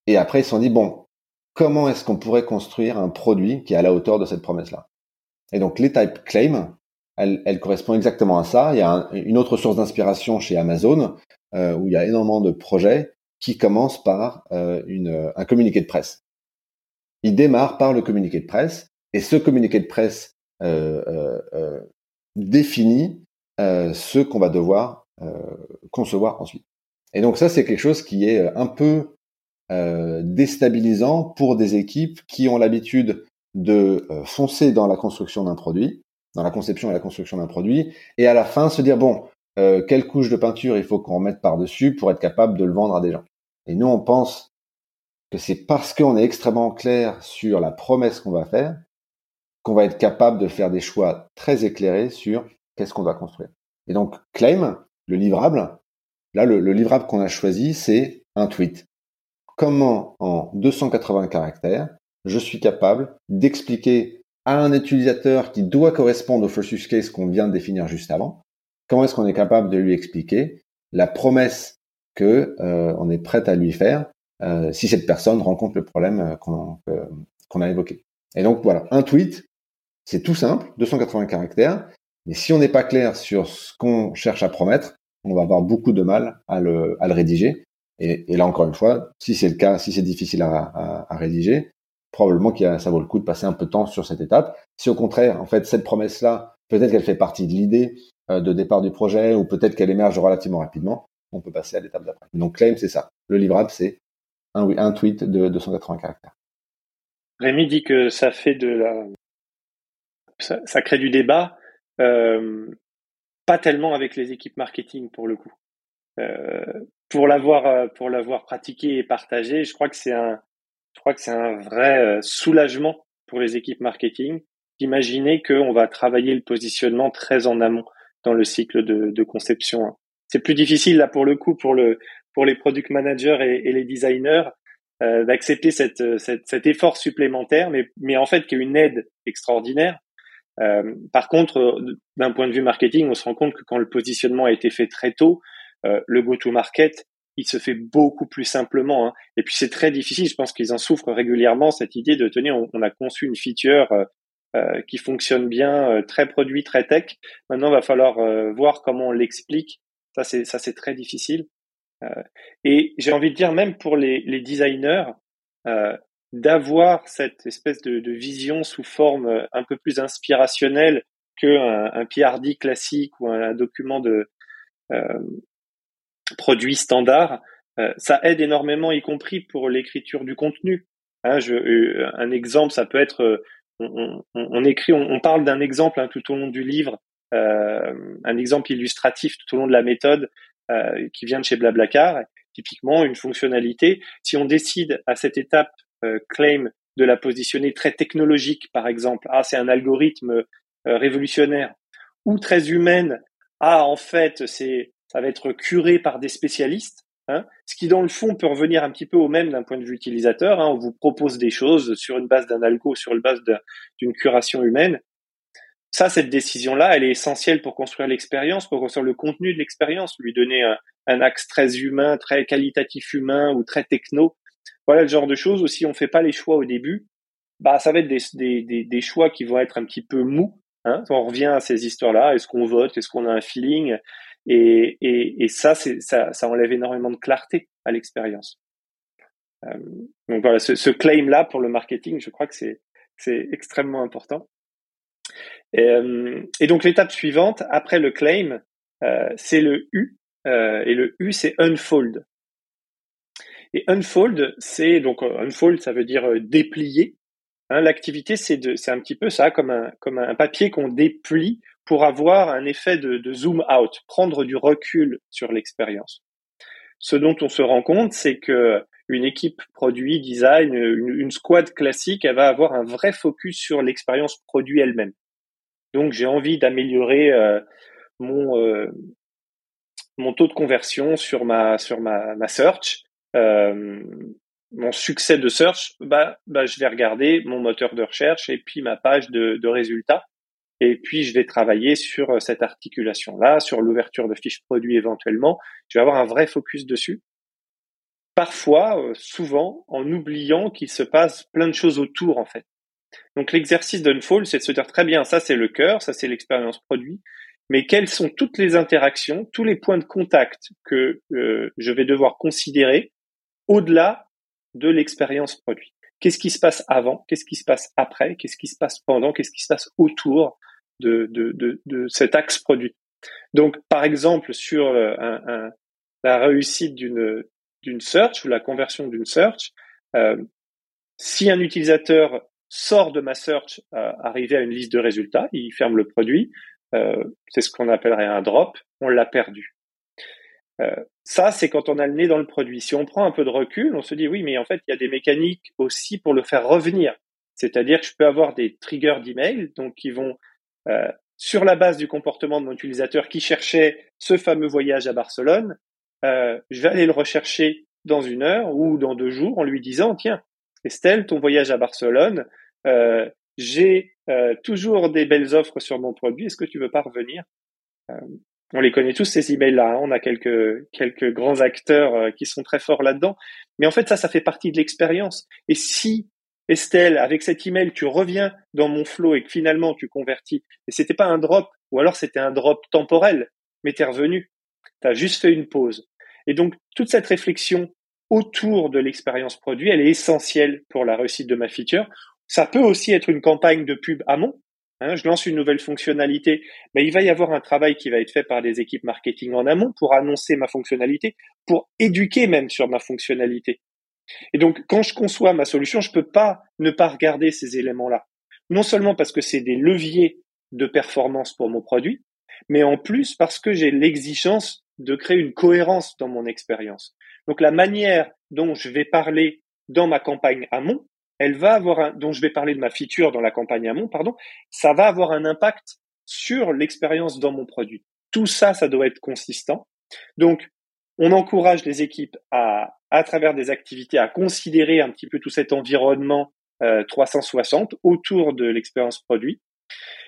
et après ils se sont dit, bon, comment est-ce qu'on pourrait construire un produit qui est à la hauteur de cette promesse-là? Et donc les type claim, elle, elle, correspond exactement à ça. Il y a une autre source d'inspiration chez Amazon euh, où il y a énormément de projets qui commencent par euh, une, un communiqué de presse. Il démarre par le communiqué de presse et ce communiqué de presse euh, euh, euh définit euh, ce qu'on va devoir concevoir ensuite. Et donc ça, c'est quelque chose qui est un peu déstabilisant pour des équipes qui ont l'habitude de euh, foncer dans la construction d'un produit, dans la conception et la construction d'un produit, et à la fin se dire bon, euh, quelle couche de peinture il faut qu'on mette par-dessus pour être capable de le vendre à des gens. Et nous, on pense que c'est parce qu'on est extrêmement clair sur la promesse qu'on va faire qu'on va être capable de faire des choix très éclairés sur qu'est-ce qu'on va construire. Et donc, claim, le livrable, là, le, le livrable qu'on a choisi, c'est un tweet. Comment, en 280 caractères, je suis capable d'expliquer à un utilisateur qui doit correspondre au first use case qu'on vient de définir juste avant, comment est-ce qu'on est capable de lui expliquer la promesse que euh, on est prêt à lui faire euh, si cette personne rencontre le problème euh, qu'on a évoqué. Et donc voilà, un tweet, c'est tout simple, 280 caractères, mais si on n'est pas clair sur ce qu'on cherche à promettre, on va avoir beaucoup de mal à le, rédiger. Et, là encore une fois, si c'est le cas, si c'est difficile à, rédiger, probablement qu'il ça vaut le coup de passer un peu de temps sur cette étape. Si au contraire, en fait, cette promesse-là, peut-être qu'elle fait partie de l'idée euh, de départ du projet ou peut-être qu'elle émerge relativement rapidement, on peut passer à l'étape d'après. Donc claim, c'est ça. Le livrable, c'est un, un tweet de 280 caractères. Rémi dit que ça fait de la, ça, crée du débat, euh, pas tellement avec les équipes marketing pour le coup. Euh, pour l'avoir, euh, pour l'avoir pratiqué et partagé, je crois que c'est un, un vrai soulagement pour les équipes marketing d'imaginer qu'on va travailler le positionnement très en amont dans le cycle de, conception. C'est plus difficile là pour le coup pour le pour les product managers et, les designers d'accepter cet effort supplémentaire, mais mais en fait qui est une aide extraordinaire. Euh, par contre, d'un point de vue marketing, on se rend compte que quand le positionnement a été fait très tôt, euh, le go-to-market il se fait beaucoup plus simplement. Hein. Et puis c'est très difficile, je pense qu'ils en souffrent régulièrement, cette idée de tenir, on, a conçu une feature euh, euh, qui fonctionne bien, euh, très produit, très tech. Maintenant, il va falloir voir comment on l'explique. Ça, c'est ça, c'est très difficile. et j'ai envie de dire, même pour les, les designers, d'avoir cette espèce de, de, vision sous forme un peu plus inspirationnelle qu'un un PRD classique ou un, un document de, produits standards, euh, ça aide énormément, y compris pour l'écriture du contenu. Hein, je, euh, un exemple, ça peut être, euh, on, on, on écrit, on, parle d'un exemple hein, tout au long du livre, un exemple illustratif tout au long de la méthode qui vient de chez Blablacar. Typiquement, une fonctionnalité. Si on décide à cette étape claim de la positionner très technologique, par exemple, ah c'est un algorithme révolutionnaire, ou très humaine, ah en fait c'est ça va être curé par des spécialistes. Hein, ce qui dans le fond peut revenir un petit peu au même d'un point de vue utilisateur. Hein, on vous propose des choses sur une base d'un algo, sur une base d'une curation humaine. Ça, cette décision-là, elle est essentielle pour construire l'expérience, pour construire le contenu de l'expérience, lui donner un, axe très humain, très qualitatif humain ou très techno. Voilà le genre de choses. Aussi, on fait pas les choix au début. Bah, ça va être des, des, des, choix qui vont être un petit peu mous. Hein. On revient à ces histoires-là. Est-ce qu'on vote? Est-ce qu'on a un feeling? Et, et, et ça, ça, ça enlève énormément de clarté à l'expérience. Euh, donc voilà, ce, claim-là pour le marketing, je crois que c'est extrêmement important. Et, euh, et donc l'étape suivante après le claim, euh, c'est le U. Et le U, c'est unfold. Et unfold, c'est donc euh, unfold, ça veut dire déplier. Hein, L'activité, c'est un petit peu ça, comme un comme un papier qu'on déplie pour avoir un effet de, de zoom out, prendre du recul sur l'expérience. Ce dont on se rend compte, c'est que une équipe produit, design, une, une, squad classique, elle va avoir un vrai focus sur l'expérience produit elle-même. Donc j'ai envie d'améliorer euh, mon euh, mon taux de conversion sur ma sur ma, ma search, euh, mon succès de search, bah, bah je vais regarder mon moteur de recherche et puis ma page de, de résultats et puis, je vais travailler sur euh, cette articulation-là, sur l'ouverture de fiches produits éventuellement. Je vais avoir un vrai focus dessus. Parfois, euh, souvent, en oubliant qu'il se passe plein de choses autour, en fait. Donc, l'exercice d'Unfold, c'est de se dire très bien, ça c'est le cœur, ça c'est l'expérience produit, mais quelles sont toutes les interactions, tous les points de contact que euh, je vais devoir considérer au-delà de l'expérience produit Qu'est-ce qui se passe avant Qu'est-ce qui se passe après Qu'est-ce qui se passe pendant Qu'est-ce qui se passe autour de, de, de, de cet axe produit. Donc, par exemple, sur euh, la réussite d'une d'une search ou la conversion d'une search, euh, si un utilisateur sort de ma search, euh, arrivé à une liste de résultats, il ferme le produit, euh, c'est ce qu'on appellerait un drop, on l'a perdu. Euh, ça, c'est quand on a le nez dans le produit. Si on prend un peu de recul, on se dit oui, mais en fait, il y a des mécaniques aussi pour le faire revenir. C'est-à-dire que je peux avoir des triggers d'email, donc qui vont euh, sur la base du comportement de mon utilisateur qui cherchait ce fameux voyage à Barcelone, euh, je vais aller le rechercher dans une heure ou dans deux jours en lui disant tiens Estelle ton voyage à Barcelone euh, j'ai euh, toujours des belles offres sur mon produit est-ce que tu veux pas revenir? On les connaît tous ces emails là hein. on a quelques quelques grands acteurs euh, qui sont très forts là-dedans mais en fait ça ça fait partie de l'expérience et si Estelle, avec cet email, tu reviens dans mon flow et que finalement tu convertis. Et c'était pas un drop, ou alors c'était un drop temporel, mais tu es revenu. Tu as juste fait une pause. Et donc, toute cette réflexion autour de l'expérience produit, elle est essentielle pour la réussite de ma feature. Ça peut aussi être une campagne de pub amont. Hein, je lance une nouvelle fonctionnalité, mais il va y avoir un travail qui va être fait par des équipes marketing en amont pour annoncer ma fonctionnalité, pour éduquer même sur ma fonctionnalité. Et donc, quand je conçois ma solution, je peux pas ne pas regarder ces éléments-là. Non seulement parce que c'est des leviers de performance pour mon produit, mais en plus parce que j'ai l'exigence de créer une cohérence dans mon expérience. Donc, la manière dont je vais parler dans ma campagne amont, elle va avoir un, dont je vais parler de ma feature dans la campagne amont, pardon, ça va avoir un impact sur l'expérience dans mon produit. Tout ça, ça doit être consistant. Donc, on encourage les équipes à, à travers des activités, à considérer un petit peu tout cet environnement 360 euh, autour de l'expérience produit.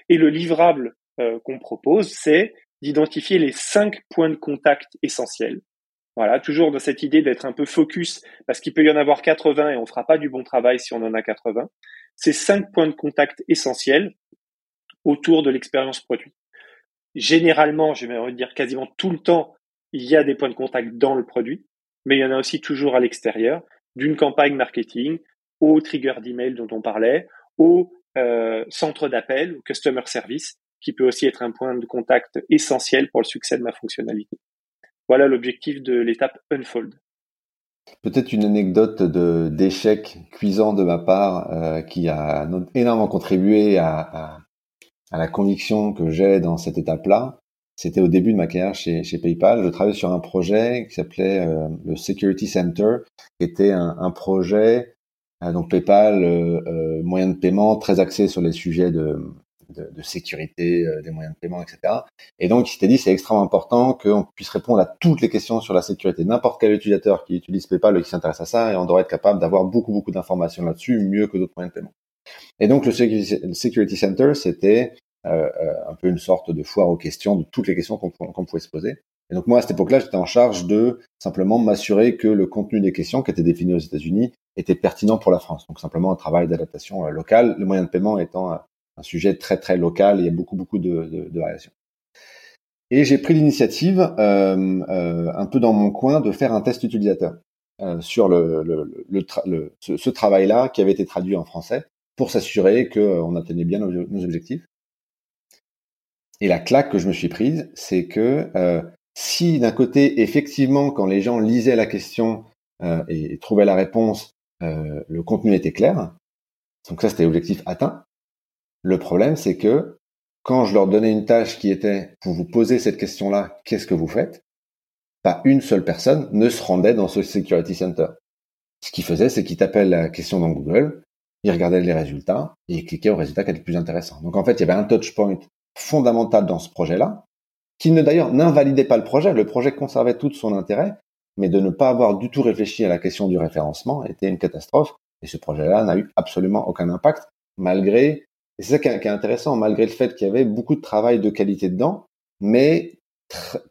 Et le livrable euh, qu'on propose, c'est d'identifier les cinq points de contact essentiels. Voilà, toujours dans cette idée d'être un peu focus, parce qu'il peut y en avoir 80 et on fera pas du bon travail si on en a 80. Ces cinq points de contact essentiels autour de l'expérience produit. Généralement, je vais dire quasiment tout le temps, il y a des points de contact dans le produit, mais il y en a aussi toujours à l'extérieur, d'une campagne marketing au trigger d'email dont on parlait, au euh, centre d'appel, au customer service, qui peut aussi être un point de contact essentiel pour le succès de ma fonctionnalité. Voilà l'objectif de l'étape Unfold. Peut-être une anecdote de d'échec cuisant de ma part euh, qui a énormément contribué à, à, la conviction que j'ai dans cette étape-là. C'était au début de ma carrière chez, chez PayPal. Je travaillais sur un projet qui s'appelait euh, le Security Center, qui était un, un projet, euh, donc PayPal, euh, euh, moyen de paiement très axé sur les sujets de de, sécurité des moyens de paiement, etc. Et donc, il s'était dit, c'est extrêmement important qu'on puisse répondre à toutes les questions sur la sécurité. N'importe quel utilisateur qui utilise PayPal ou qui s'intéresse à ça, et on devrait être capable d'avoir beaucoup, beaucoup d'informations là-dessus, mieux que d'autres moyens de paiement. Et donc, le Security Center, c'était euh, un peu une sorte de foire aux questions, de toutes les questions qu'on pouvait se poser. Et donc moi, à cette époque-là, j'étais en charge de simplement m'assurer que le contenu des questions qui étaient définies aux États-Unis était pertinent pour la France. Donc simplement un travail d'adaptation euh, locale, le moyen de paiement étant euh, un sujet très très local, et il y a beaucoup beaucoup de, de, de variations. Et j'ai pris l'initiative, euh, euh, un peu dans mon coin, de faire un test utilisateur euh, sur le, le, le, ce, ce travail-là qui avait été traduit en français pour s'assurer qu'on atteignait bien nos, nos, objectifs. Et la claque que je me suis prise, c'est que euh, si d'un côté, effectivement, quand les gens lisaient la question euh, et, trouvaient la réponse, euh, le contenu était clair, donc ça c'était l'objectif atteint. Le problème, c'est que quand je leur donnais une tâche qui était pour vous poser cette question-là, qu'est-ce que vous faites? Pas une seule personne ne se rendait dans ce Security Center. Ce qu'il faisait, c'est qu'il tapait la question dans Google, il regardait les résultats et il cliquait au résultat qui était le plus intéressant. Donc en fait, il y avait un touch point fondamental dans ce projet-là, qui ne d'ailleurs n'invalidait pas le projet. Le projet conservait tout son intérêt, mais de ne pas avoir du tout réfléchi à la question du référencement était une catastrophe. Et ce projet-là n'a eu absolument aucun impact, malgré, et c'est ça qui est, intéressant, malgré le fait qu'il y avait beaucoup de travail de qualité dedans, mais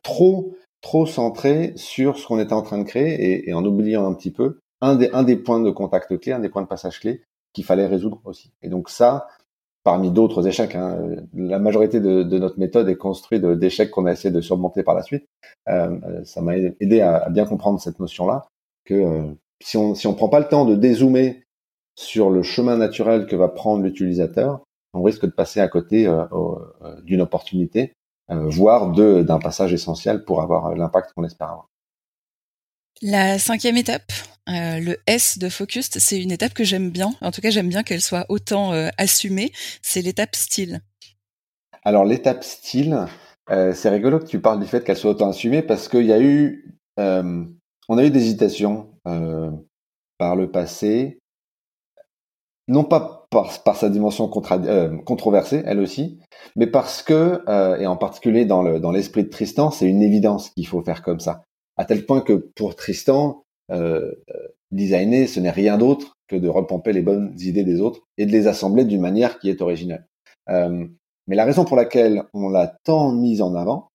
trop, trop centré sur ce qu'on était en train de créer et, en oubliant un petit peu un des, un des points de contact clés, un des points de passage clés qu'il fallait résoudre aussi. Et donc ça, parmi d'autres échecs. Hein. La majorité de, notre méthode est construite d'échecs qu'on a essayé de surmonter par la suite. Euh, ça m'a aidé à, bien comprendre cette notion-là, que euh, si on si on prend pas le temps de dézoomer sur le chemin naturel que va prendre l'utilisateur, on risque de passer à côté euh, euh d'une opportunité, euh, voire d'un passage essentiel pour avoir l'impact qu'on espère avoir. La cinquième étape, euh, le S de Focus, c'est une étape que j'aime bien. En tout cas, j'aime bien qu'elle soit autant euh, assumée. C'est l'étape style. Alors l'étape style, euh, c'est rigolo que tu parles du fait qu'elle soit autant assumée parce qu'il y a eu, on a eu des hésitations par le passé, non pas par, sa dimension controversée, elle aussi, mais parce que, et en particulier dans dans l'esprit de Tristan, c'est une évidence qu'il faut faire comme ça à tel point que pour Tristan, euh, euh, designer, ce n'est rien d'autre que de repomper les bonnes idées des autres et de les assembler d'une manière qui est originale. Euh, mais la raison pour laquelle on l'a tant mise en avant,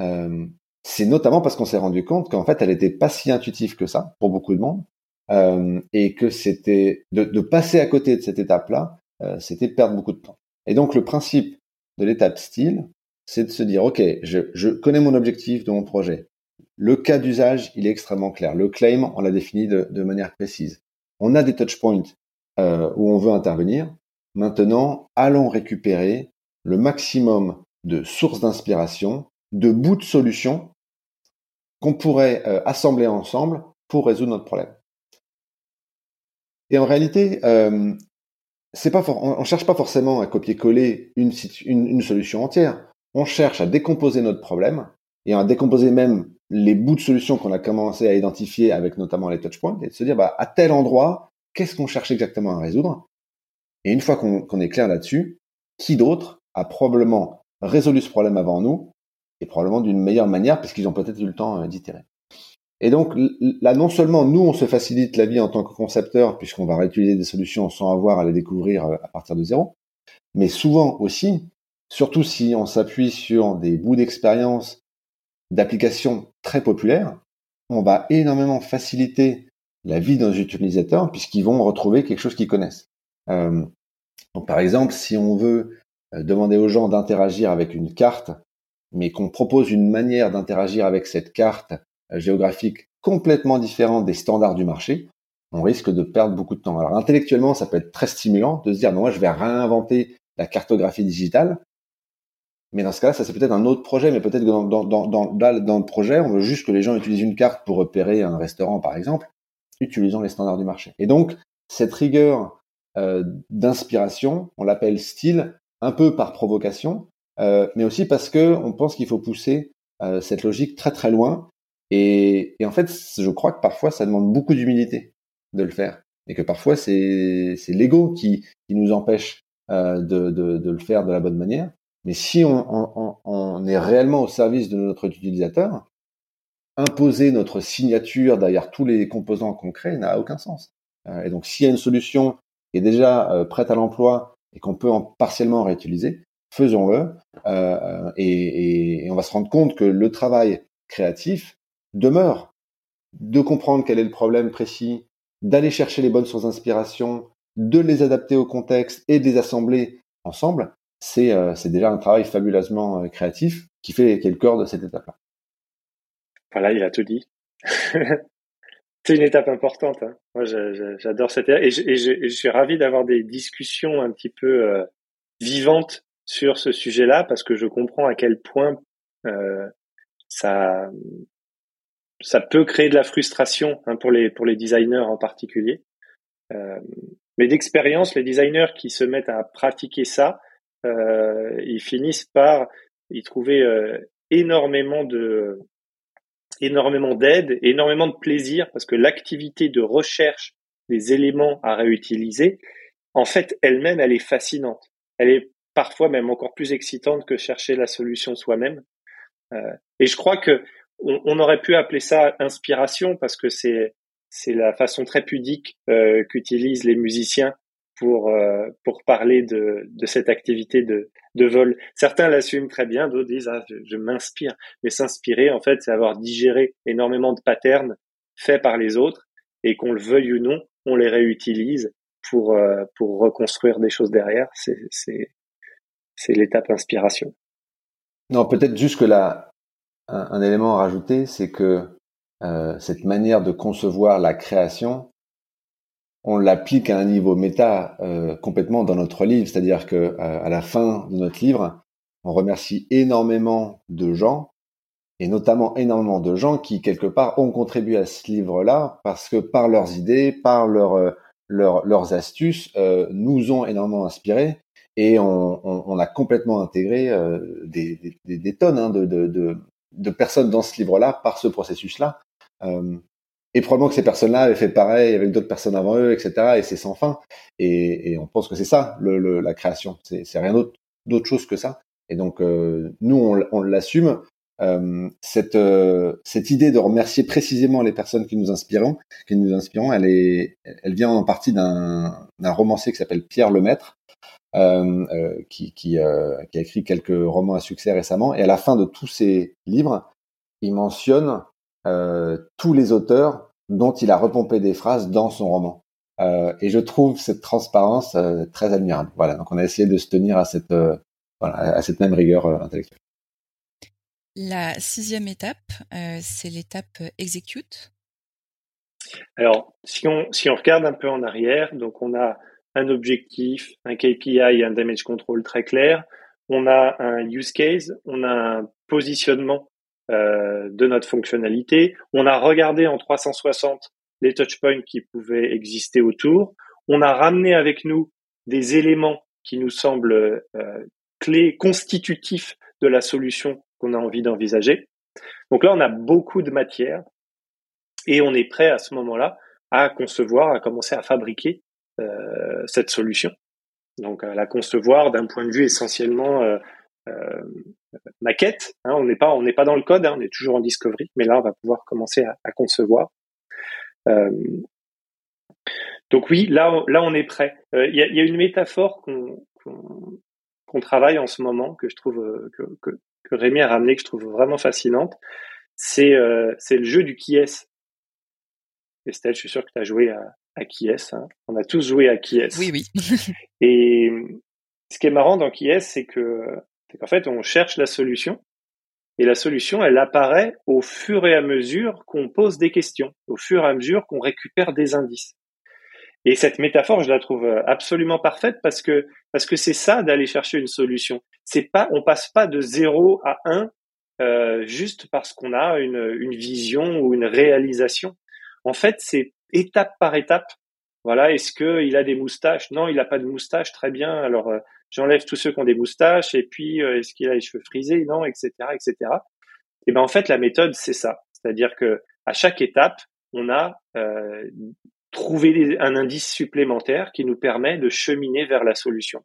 euh, c'est notamment parce qu'on s'est rendu compte qu'en fait, elle n'était pas si intuitive que ça pour beaucoup de monde, euh, et que c'était de, de, passer à côté de cette étape-là, euh, c'était perdre beaucoup de temps. Et donc le principe de l'étape style, c'est de se dire, ok, je, je connais mon objectif de mon projet, le cas d'usage, il est extrêmement clair. Le claim, on l'a défini de, de, manière précise. On a des touchpoints euh, où on veut intervenir. Maintenant, allons récupérer le maximum de sources d'inspiration, de bouts de solutions qu'on pourrait euh, assembler ensemble pour résoudre notre problème. Et en réalité, euh, c'est pas on, on cherche pas forcément à copier-coller une solution entière. On cherche à décomposer notre problème et à décomposer même les bouts de solutions qu'on a commencé à identifier avec notamment les touchpoints et de se dire bah, à tel endroit, qu'est-ce qu'on cherche exactement à résoudre? Et une fois qu'on est clair là-dessus, qui d'autre a probablement résolu ce problème avant nous et probablement d'une meilleure manière parce qu'ils ont peut-être eu le temps euh, d'itérer? Et donc là, non seulement nous, on se facilite la vie en tant que concepteur puisqu'on va réutiliser des solutions sans avoir à les découvrir euh, à partir de zéro, mais souvent aussi, surtout si on s'appuie sur des bouts d'expérience d'applications très populaires, on va énormément faciliter la vie de nos utilisateurs puisqu'ils vont retrouver quelque chose qu'ils connaissent. Euh, donc par exemple, si on veut euh, demander aux gens d'interagir avec une carte, mais qu'on propose une manière d'interagir avec cette carte euh, géographique complètement différente des standards du marché, on risque de perdre beaucoup de temps. Alors intellectuellement, ça peut être très stimulant de se dire, moi je vais réinventer la cartographie digitale, mais dans ce cas-là, ça c'est peut-être un autre projet, mais peut-être que dans, dans, dans, dans, dans le projet, on veut juste que les gens utilisent une carte pour repérer un restaurant, par exemple, utilisant les standards du marché. Et donc, cette rigueur euh, d'inspiration, on l'appelle style, un peu par provocation, euh, mais aussi parce que on pense qu'il faut pousser euh, cette logique très très loin. Et, en fait, je crois que parfois, ça demande beaucoup d'humilité de le faire, et que parfois c'est l'ego qui, nous empêche de, de, le faire de la bonne manière. Mais si on, est réellement au service de notre utilisateur, imposer notre signature derrière tous les composants concrets n'a aucun sens. et donc, s'il y a une solution qui est déjà prête à l'emploi et qu'on peut en partiellement réutiliser, faisons-le. Euh, et, on va se rendre compte que le travail créatif demeure de comprendre quel est le problème précis, d'aller chercher les bonnes sources d'inspiration, de les adapter au contexte et de les assembler ensemble. C'est euh, déjà un travail fabuleusement euh, créatif qui fait qui est le cœur de cette étape-là. Voilà, il a tout dit. c'est une étape importante. Hein. Moi, j'adore cette étape et je, suis ravi d'avoir des discussions un petit peu euh, vivantes sur ce sujet-là parce que je comprends à quel point euh, ça ça peut créer de la frustration hein, pour les designers en particulier. Euh, mais d'expérience, les designers qui se mettent à pratiquer ça, euh, ils finissent par y trouver euh, énormément de énormément d'aide, énormément de plaisir parce que l'activité de recherche des éléments à réutiliser, en fait, elle-même, elle est fascinante. Elle est parfois même encore plus excitante que chercher la solution soi-même. Et je crois que on, aurait pu appeler ça inspiration parce que c'est c'est la façon très pudique euh, qu'utilisent les musiciens pour euh, pour parler de, de cette activité de, de vol. Certains l'assument très bien, d'autres disent ah, je, m'inspire. Mais s'inspirer, en fait, c'est avoir digéré énormément de patterns faits par les autres et qu'on le veuille ou non, on les réutilise pour euh, pour reconstruire des choses derrière. C'est c'est c'est l'étape inspiration. Non, peut-être juste que là, un, élément à rajouter, c'est que euh, cette manière de concevoir la création, on l'applique à un niveau méta euh, complètement dans notre livre, c'est-à-dire que euh, à la fin de notre livre, on remercie énormément de gens et notamment énormément de gens qui quelque part ont contribué à ce livre-là parce que par leurs idées, par leurs leurs astuces, nous ont énormément inspirés et on, on, a complètement intégré des, des, des, tonnes hein, de, de, de personnes dans ce livre-là par ce processus-là. Euh, et probablement que ces personnes-là avaient fait pareil avec d'autres personnes avant eux, etc. Et c'est sans fin. Et, et, on pense que c'est ça, le, la création. C'est rien d'autre chose que ça. Et donc, euh, nous, on, on l'assume. Euh, cette, euh, cette idée de remercier précisément les personnes qui nous inspirent, qui nous inspirent, elle est, elle vient en partie d'un romancier qui s'appelle Pierre Lemaître, qui, qui, euh, qui, a écrit quelques romans à succès récemment. Et à la fin de tous ses livres, il mentionne tous les auteurs dont il a repompé des phrases dans son roman. et je trouve cette transparence très admirable. Voilà, donc on a essayé de se tenir à cette, voilà, à cette même rigueur intellectuelle. La sixième étape, c'est l'étape execute. Alors, si on, si on regarde un peu en arrière, donc on a un objectif, un KPI et un damage control très clair. On a un use case, on a un positionnement euh, de notre fonctionnalité. On a regardé en 360 les touchpoints qui pouvaient exister autour. On a ramené avec nous des éléments qui nous semblent euh, clés, constitutifs de la solution qu'on a envie d'envisager. Donc là, on a beaucoup de matière et on est prêt à ce moment-là à concevoir, à commencer à fabriquer cette solution. Donc à la concevoir d'un point de vue essentiellement euh, euh, maquette. Hein, on n'est pas on n'est pas dans le code, hein, on est toujours en discovery, mais là on va pouvoir commencer à, à concevoir. Euh, donc oui, là là on est prêt. Il y a, y, a, une métaphore qu'on qu'on travaille en ce moment que je trouve que, que, que Rémi a ramené que je trouve vraiment fascinante. C'est c'est le jeu du qui est. Estelle, je suis sûr que tu as joué à, à. Hein. On a tous joué à qui est. Oui, oui. et ce qui est marrant dans qui est, c'est que c'est qu'en fait, on cherche la solution. Et la solution, elle apparaît au fur et à mesure qu'on pose des questions, au fur et à mesure qu'on récupère des indices. Et cette métaphore, je la trouve absolument parfaite parce que parce que c'est ça d'aller chercher une solution. C'est pas, on passe pas de zéro à un euh, juste parce qu'on a une, une vision ou une réalisation. En fait, c'est étape par étape. Voilà, est-ce qu'il a des moustaches? Non, il n'a pas de moustache, très bien. Alors euh, j'enlève tous ceux qui ont des moustaches, et puis euh, est-ce qu'il a les cheveux frisés? Non, etc., etc. Et ben en fait, la méthode c'est ça, c'est-à-dire que à chaque étape, on a euh, trouvé un indice supplémentaire qui nous permet de cheminer vers la solution.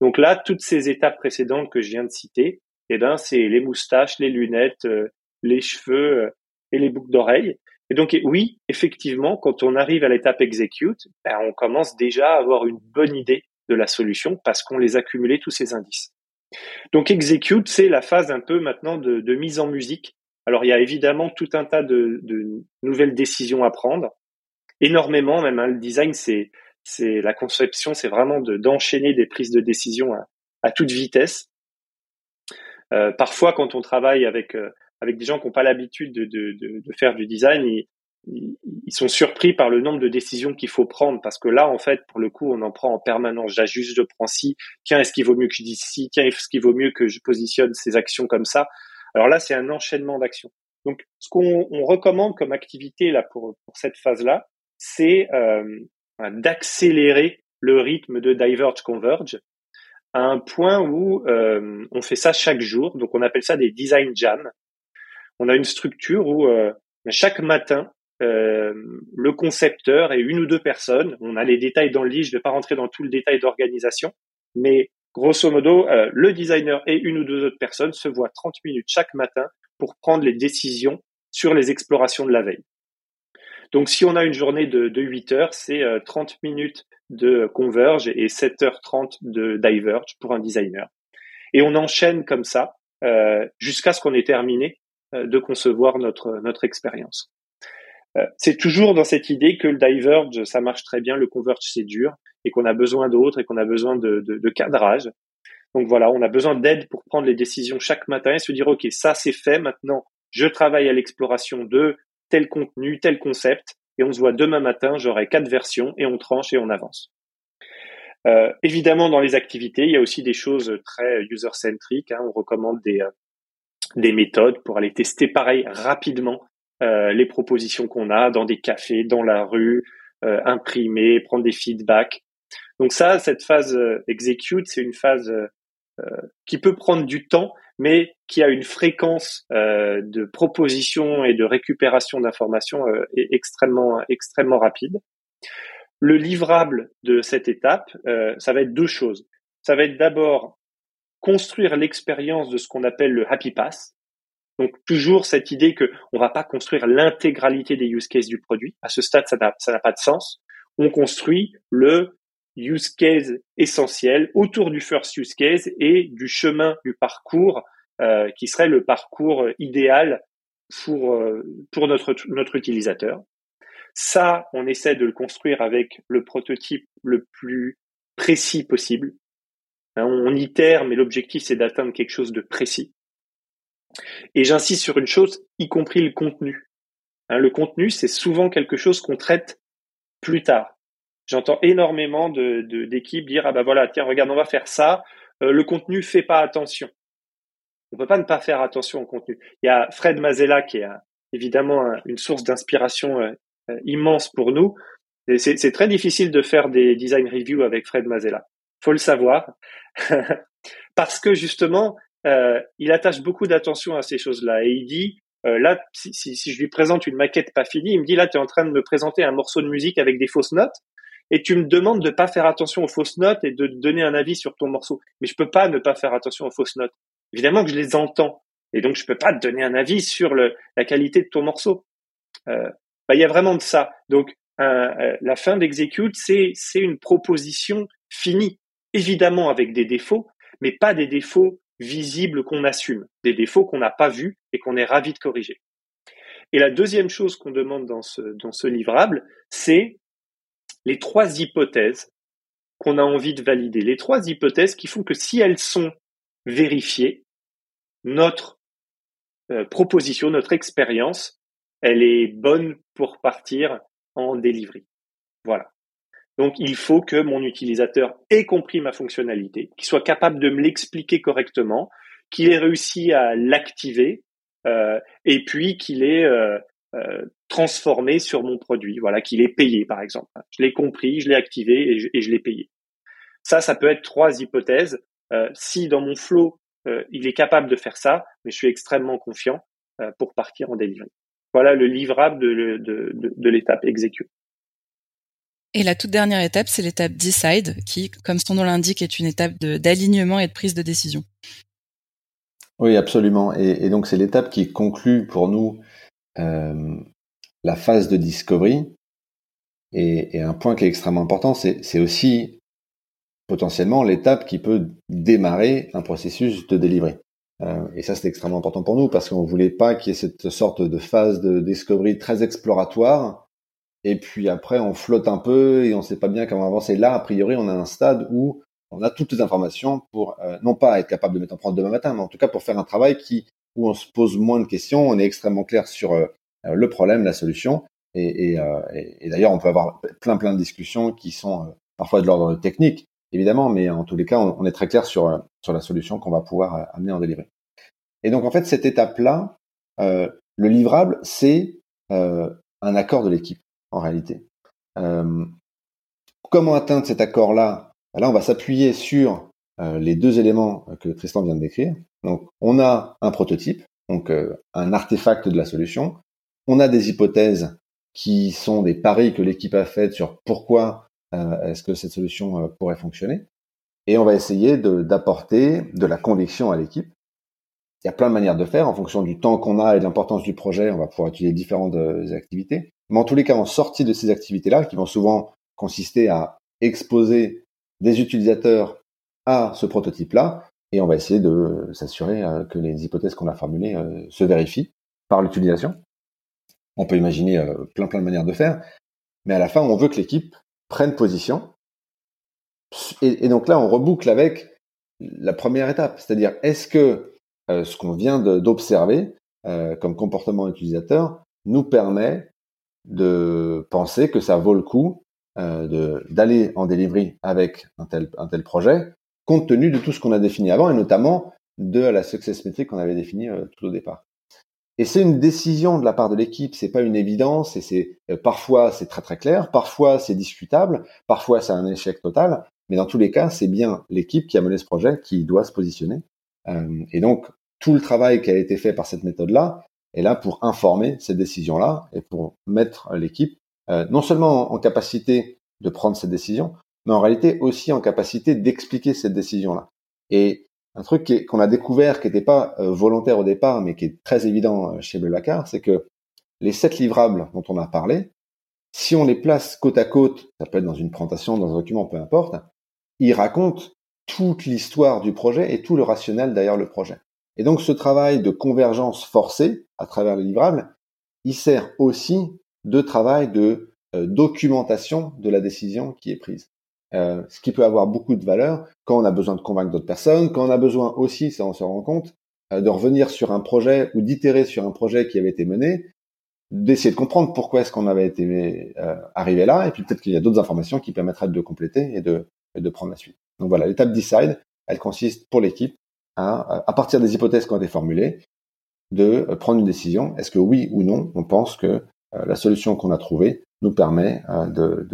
Donc là, toutes ces étapes précédentes que je viens de citer, eh ben, c'est les moustaches, les lunettes, les cheveux et les boucles d'oreilles. Et donc, oui, effectivement, quand on arrive à l'étape execute, ben, on commence déjà à avoir une bonne idée de la solution parce qu'on les a cumulés tous ces indices. Donc, execute, c'est la phase un peu maintenant de, de, mise en musique. Alors, il y a évidemment tout un tas de, de nouvelles décisions à prendre, énormément même. Hein. le design, c'est la conception, c'est vraiment d'enchaîner des prises de décision à, à toute vitesse. Euh, parfois, quand on travaille avec euh, avec des gens qui n'ont pas l'habitude de, faire du design, ils, sont surpris par le nombre de décisions qu'il faut prendre parce que là, en fait, pour le coup, on en prend en permanence. J'ajuste, je prends ci. Tiens, est-ce qu'il vaut mieux que je dise ci? Tiens, est-ce qu'il vaut mieux que je positionne ces actions comme ça? Alors là, c'est un enchaînement d'actions. Donc, ce qu'on on recommande comme activité là pour, pour cette phase-là, c'est euh, d'accélérer le rythme de diverge converge à un point où euh, on fait ça chaque jour. Donc on appelle ça des design jams. On a une structure où euh, chaque matin, euh, le concepteur et une ou deux personnes, on a les détails dans le lit, je ne vais pas rentrer dans tout le détail d'organisation, mais grosso modo, euh, le designer et une ou deux autres personnes se voient 30 minutes chaque matin pour prendre les décisions sur les explorations de la veille. Donc si on a une journée de, de 8 heures, c'est 30 euh, minutes de Converge et 7h30 de Diverge pour un designer. Et on enchaîne comme ça jusqu'à ce qu'on ait terminé de concevoir notre, notre expérience. Euh, c'est toujours dans cette idée que le Diverge, ça marche très bien, le Converge, c'est dur, et qu'on a besoin d'autres, et qu'on a besoin de, de, de cadrage. Donc voilà, on a besoin d'aide pour prendre les décisions chaque matin et se dire, OK, ça c'est fait, maintenant je travaille à l'exploration de tel contenu, tel concept, et on se voit demain matin, j'aurai quatre versions, et on tranche et on avance. Euh, évidemment, dans les activités, il y a aussi des choses très user-centric. Hein. On recommande des, euh, des méthodes pour aller tester pareil rapidement euh, les propositions qu'on a dans des cafés, dans la rue, euh, imprimer, prendre des feedbacks. Donc ça, cette phase euh, execute, c'est une phase qui peut prendre du temps, mais qui a une fréquence euh, de proposition et de récupération d'informations euh, extrêmement extrêmement rapide. Le livrable de cette étape, euh, ça va être deux choses. Ça va être d'abord construire l'expérience de ce qu'on appelle le happy pass. Donc toujours cette idée que on va pas construire l'intégralité des use cases du produit. À ce stade, ça n'a pas de sens. On construit le use case essentiel autour du first use case et du chemin du parcours euh, qui serait le parcours idéal pour euh, pour notre notre utilisateur. Ça, on essaie de le construire avec le prototype le plus précis possible. Hein, on itère, mais l'objectif c'est d'atteindre quelque chose de précis. Et j'insiste sur une chose, y compris le contenu. Hein, le contenu, c'est souvent quelque chose qu'on traite plus tard. J'entends énormément de, d'équipes dire ah ben voilà tiens regarde on va faire ça euh, le contenu fait pas attention on peut pas ne pas faire attention au contenu il y a Fred Mazella qui est évidemment une source d'inspiration euh, euh, immense pour nous c'est très difficile de faire des design reviews avec Fred Mazella faut le savoir parce que justement il attache beaucoup d'attention à ces choses là et il dit là, si, je lui présente une maquette pas finie, il me dit là, tu es en train de me présenter un morceau de musique avec des fausses notes et tu me demandes de pas faire attention aux fausses notes et de donner un avis sur ton morceau. Mais je peux pas ne pas faire attention aux fausses notes. Évidemment que je les entends. Et donc, je peux pas te donner un avis sur la qualité de ton morceau. Euh, bah, il y a vraiment de ça. Donc, euh, la fin d'execute, c'est, c'est une proposition finie. Évidemment avec des défauts, mais pas des défauts visibles qu'on assume. Des défauts qu'on n'a pas vus et qu'on est ravi de corriger. Et la deuxième chose qu'on demande dans ce, dans ce livrable, c'est les trois hypothèses qu'on a envie de valider. Les trois hypothèses qui font que si elles sont vérifiées, notre euh, proposition, notre expérience, elle est bonne pour partir en delivery. Voilà. Donc il faut que mon utilisateur ait compris ma fonctionnalité, qu'il soit capable de me l'expliquer correctement, qu'il ait réussi à l'activer, euh, et puis qu'il ait euh, euh, transformé sur mon produit, voilà, qu'il est payé par exemple. Je l'ai compris, je l'ai activé et je, l'ai payé. Ça, ça peut être trois hypothèses. Si dans mon flow, il est capable de faire ça, mais je suis extrêmement confiant pour partir en delivery. Voilà le livrable de, de, l'étape execute. Et la toute dernière étape, c'est l'étape Decide, qui, comme son nom l'indique, est une étape d'alignement et de prise de décision. Oui, absolument. Et, donc c'est l'étape qui conclut pour nous euh, la phase de discovery. Et, un point qui est extrêmement important, c'est aussi potentiellement l'étape qui peut démarrer un processus de delivery. Euh, et ça, c'est extrêmement important pour nous parce qu'on voulait pas qu'il y ait cette sorte de phase de discovery très exploratoire. Et puis après, on flotte un peu et on sait pas bien comment avancer. Là, a priori, on a un stade où on a toutes les informations pour euh, non pas être capable de mettre en prendre demain matin, mais en tout cas pour faire un travail qui où on se pose moins de questions, on est extrêmement clair sur euh, le problème, la solution. Et, et, et d'ailleurs, on peut avoir plein plein de discussions qui sont parfois de l'ordre technique, évidemment, mais en tous les cas, on, est très clair sur, euh, sur la solution qu'on va pouvoir euh, amener en délivrer. Et donc, en fait, cette étape-là, euh, le livrable, c'est un accord de l'équipe, en réalité. comment atteindre cet accord-là? Ben Là, on va s'appuyer sur les deux éléments que Tristan vient de décrire. Donc, on a un prototype, donc un artefact de la solution. On a des hypothèses qui sont des paris que l'équipe a faites sur pourquoi euh, est-ce que cette solution euh, pourrait fonctionner Et on va essayer d'apporter de, la conviction à l'équipe. Il y a plein de manières de faire en fonction du temps qu'on a et de l'importance du projet. On va pouvoir utiliser différentes euh, activités. Mais en tous les cas, en sortie de ces activités-là, qui vont souvent consister à exposer des utilisateurs à ce prototype-là, et on va essayer de s'assurer que les hypothèses qu'on a formulées se vérifient par l'utilisation. On peut imaginer plein plein de manières de faire, mais à la fin, on veut que l'équipe prennent position. Et, donc là, on reboucle avec la première étape, c'est-à-dire est-ce que euh, ce qu'on vient d'observer euh, comme comportement utilisateur nous permet de penser que ça vaut le coup euh, d'aller en delivery avec un tel, un tel projet, compte tenu de tout ce qu'on a défini avant, et notamment de la success metric qu'on avait défini tout au départ. Et c'est une décision de la part de l'équipe, c'est pas une évidence, et c'est euh, parfois c'est très très clair, parfois c'est discutable, parfois c'est un échec total, mais dans tous les cas, c'est bien l'équipe qui a mené ce projet qui doit se positionner. Euh, et donc tout le travail qui a été fait par cette méthode-là est là pour informer cette décision-là et pour mettre l'équipe euh, non seulement en capacité de prendre cette décision, mais en réalité aussi en capacité d'expliquer cette décision-là. Et un truc qu'on a découvert qui n'était pas euh, volontaire au départ, mais qui est très évident euh, chez Blablacar, c'est que les sept livrables dont on a parlé, si on les place côte à côte, ça peut être dans une présentation, dans un document, peu importe, ils racontent toute l'histoire du projet et tout le rationnel derrière le projet. Et donc ce travail de convergence forcée à travers les livrables, il sert aussi de travail de euh, documentation de la décision qui est prise. Euh, ce qui peut avoir beaucoup de valeur quand on a besoin de convaincre d'autres personnes, quand on a besoin aussi, ça on se rend compte, euh, de revenir sur un projet ou d'itérer sur un projet qui avait été mené, d'essayer de comprendre pourquoi est-ce qu'on avait été euh, arrivé là, et puis peut-être qu'il y a d'autres informations qui permettraient de compléter et de, de prendre la suite. Donc voilà, l'étape decide, elle consiste pour l'équipe à partir des hypothèses qui ont été formulées, de prendre une décision. Est-ce que oui ou non, on pense que la solution qu'on a trouvée nous permet de,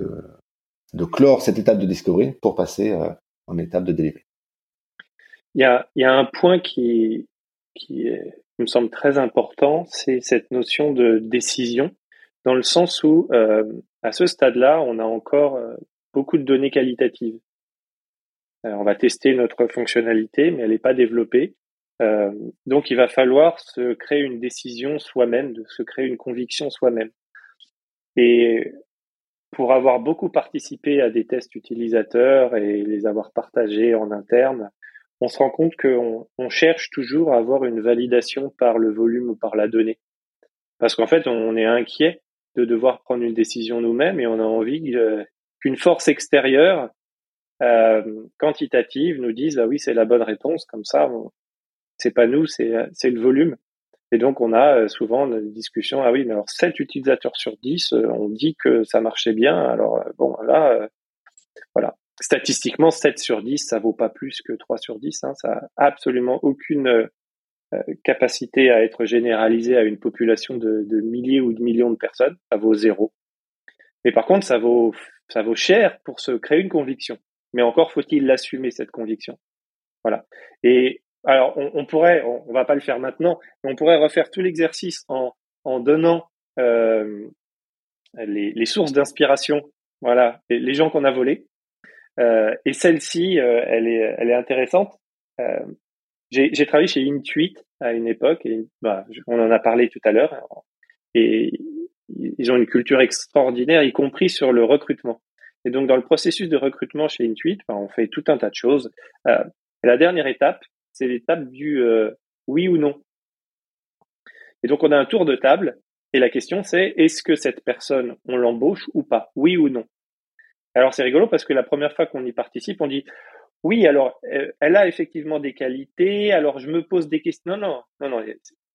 de clore cette étape de discovery pour passer euh, en étape de delivery? Il y a, un point qui, me semble très important, c'est cette notion de décision, dans le sens où, euh, à ce stade-là, on a encore euh, beaucoup de données qualitatives. on va tester notre fonctionnalité, mais elle n'est pas développée. Donc, il va falloir se créer une décision soi-même, de se créer une conviction soi-même. Et pour avoir beaucoup participé à des tests utilisateurs et les avoir partagés en interne, on se rend compte qu'on on cherche toujours à avoir une validation par le volume ou par la donnée. Parce qu'en fait, on est inquiet de devoir prendre une décision nous-mêmes et on a envie qu'une force extérieure euh, quantitative nous dise ah oui c'est la bonne réponse comme ça c'est pas nous c'est c'est le volume et donc, on a euh, souvent des discussions, ah oui, mais alors 7 utilisateurs sur 10, euh, on dit que ça marchait bien. Alors, euh, bon, là, voilà. Statistiquement, 7 sur 10, ça vaut pas plus que 3 sur 10. Hein. Ça a absolument aucune capacité à être généralisé à une population de, de, milliers ou de millions de personnes. Ça vaut zéro. Mais par contre, ça vaut, ça vaut cher pour se créer une conviction. Mais encore faut-il l'assumer, cette conviction. Voilà. Et alors, on, pourrait, on, va pas le faire maintenant, mais on pourrait refaire tout l'exercice en, donnant euh, les, sources d'inspiration voilà, les gens qu'on a volés. Euh, et celle-ci, euh, elle est, elle est intéressante. J'ai travaillé chez Intuit à une époque, et bah, on en a parlé tout à l'heure, et ils ont une culture extraordinaire, y compris sur le recrutement. Et donc, dans le processus de recrutement chez Intuit, bah, on fait tout un tas de choses. La dernière étape, c'est l'étape du euh, oui ou non. Et donc, on a un tour de table, et la question c'est est-ce que cette personne, on l'embauche ou pas? Oui ou non? Alors, c'est rigolo parce que la première fois qu'on y participe, on dit oui, alors, euh, elle a effectivement des qualités, alors je me pose des questions. Non, non, non, non,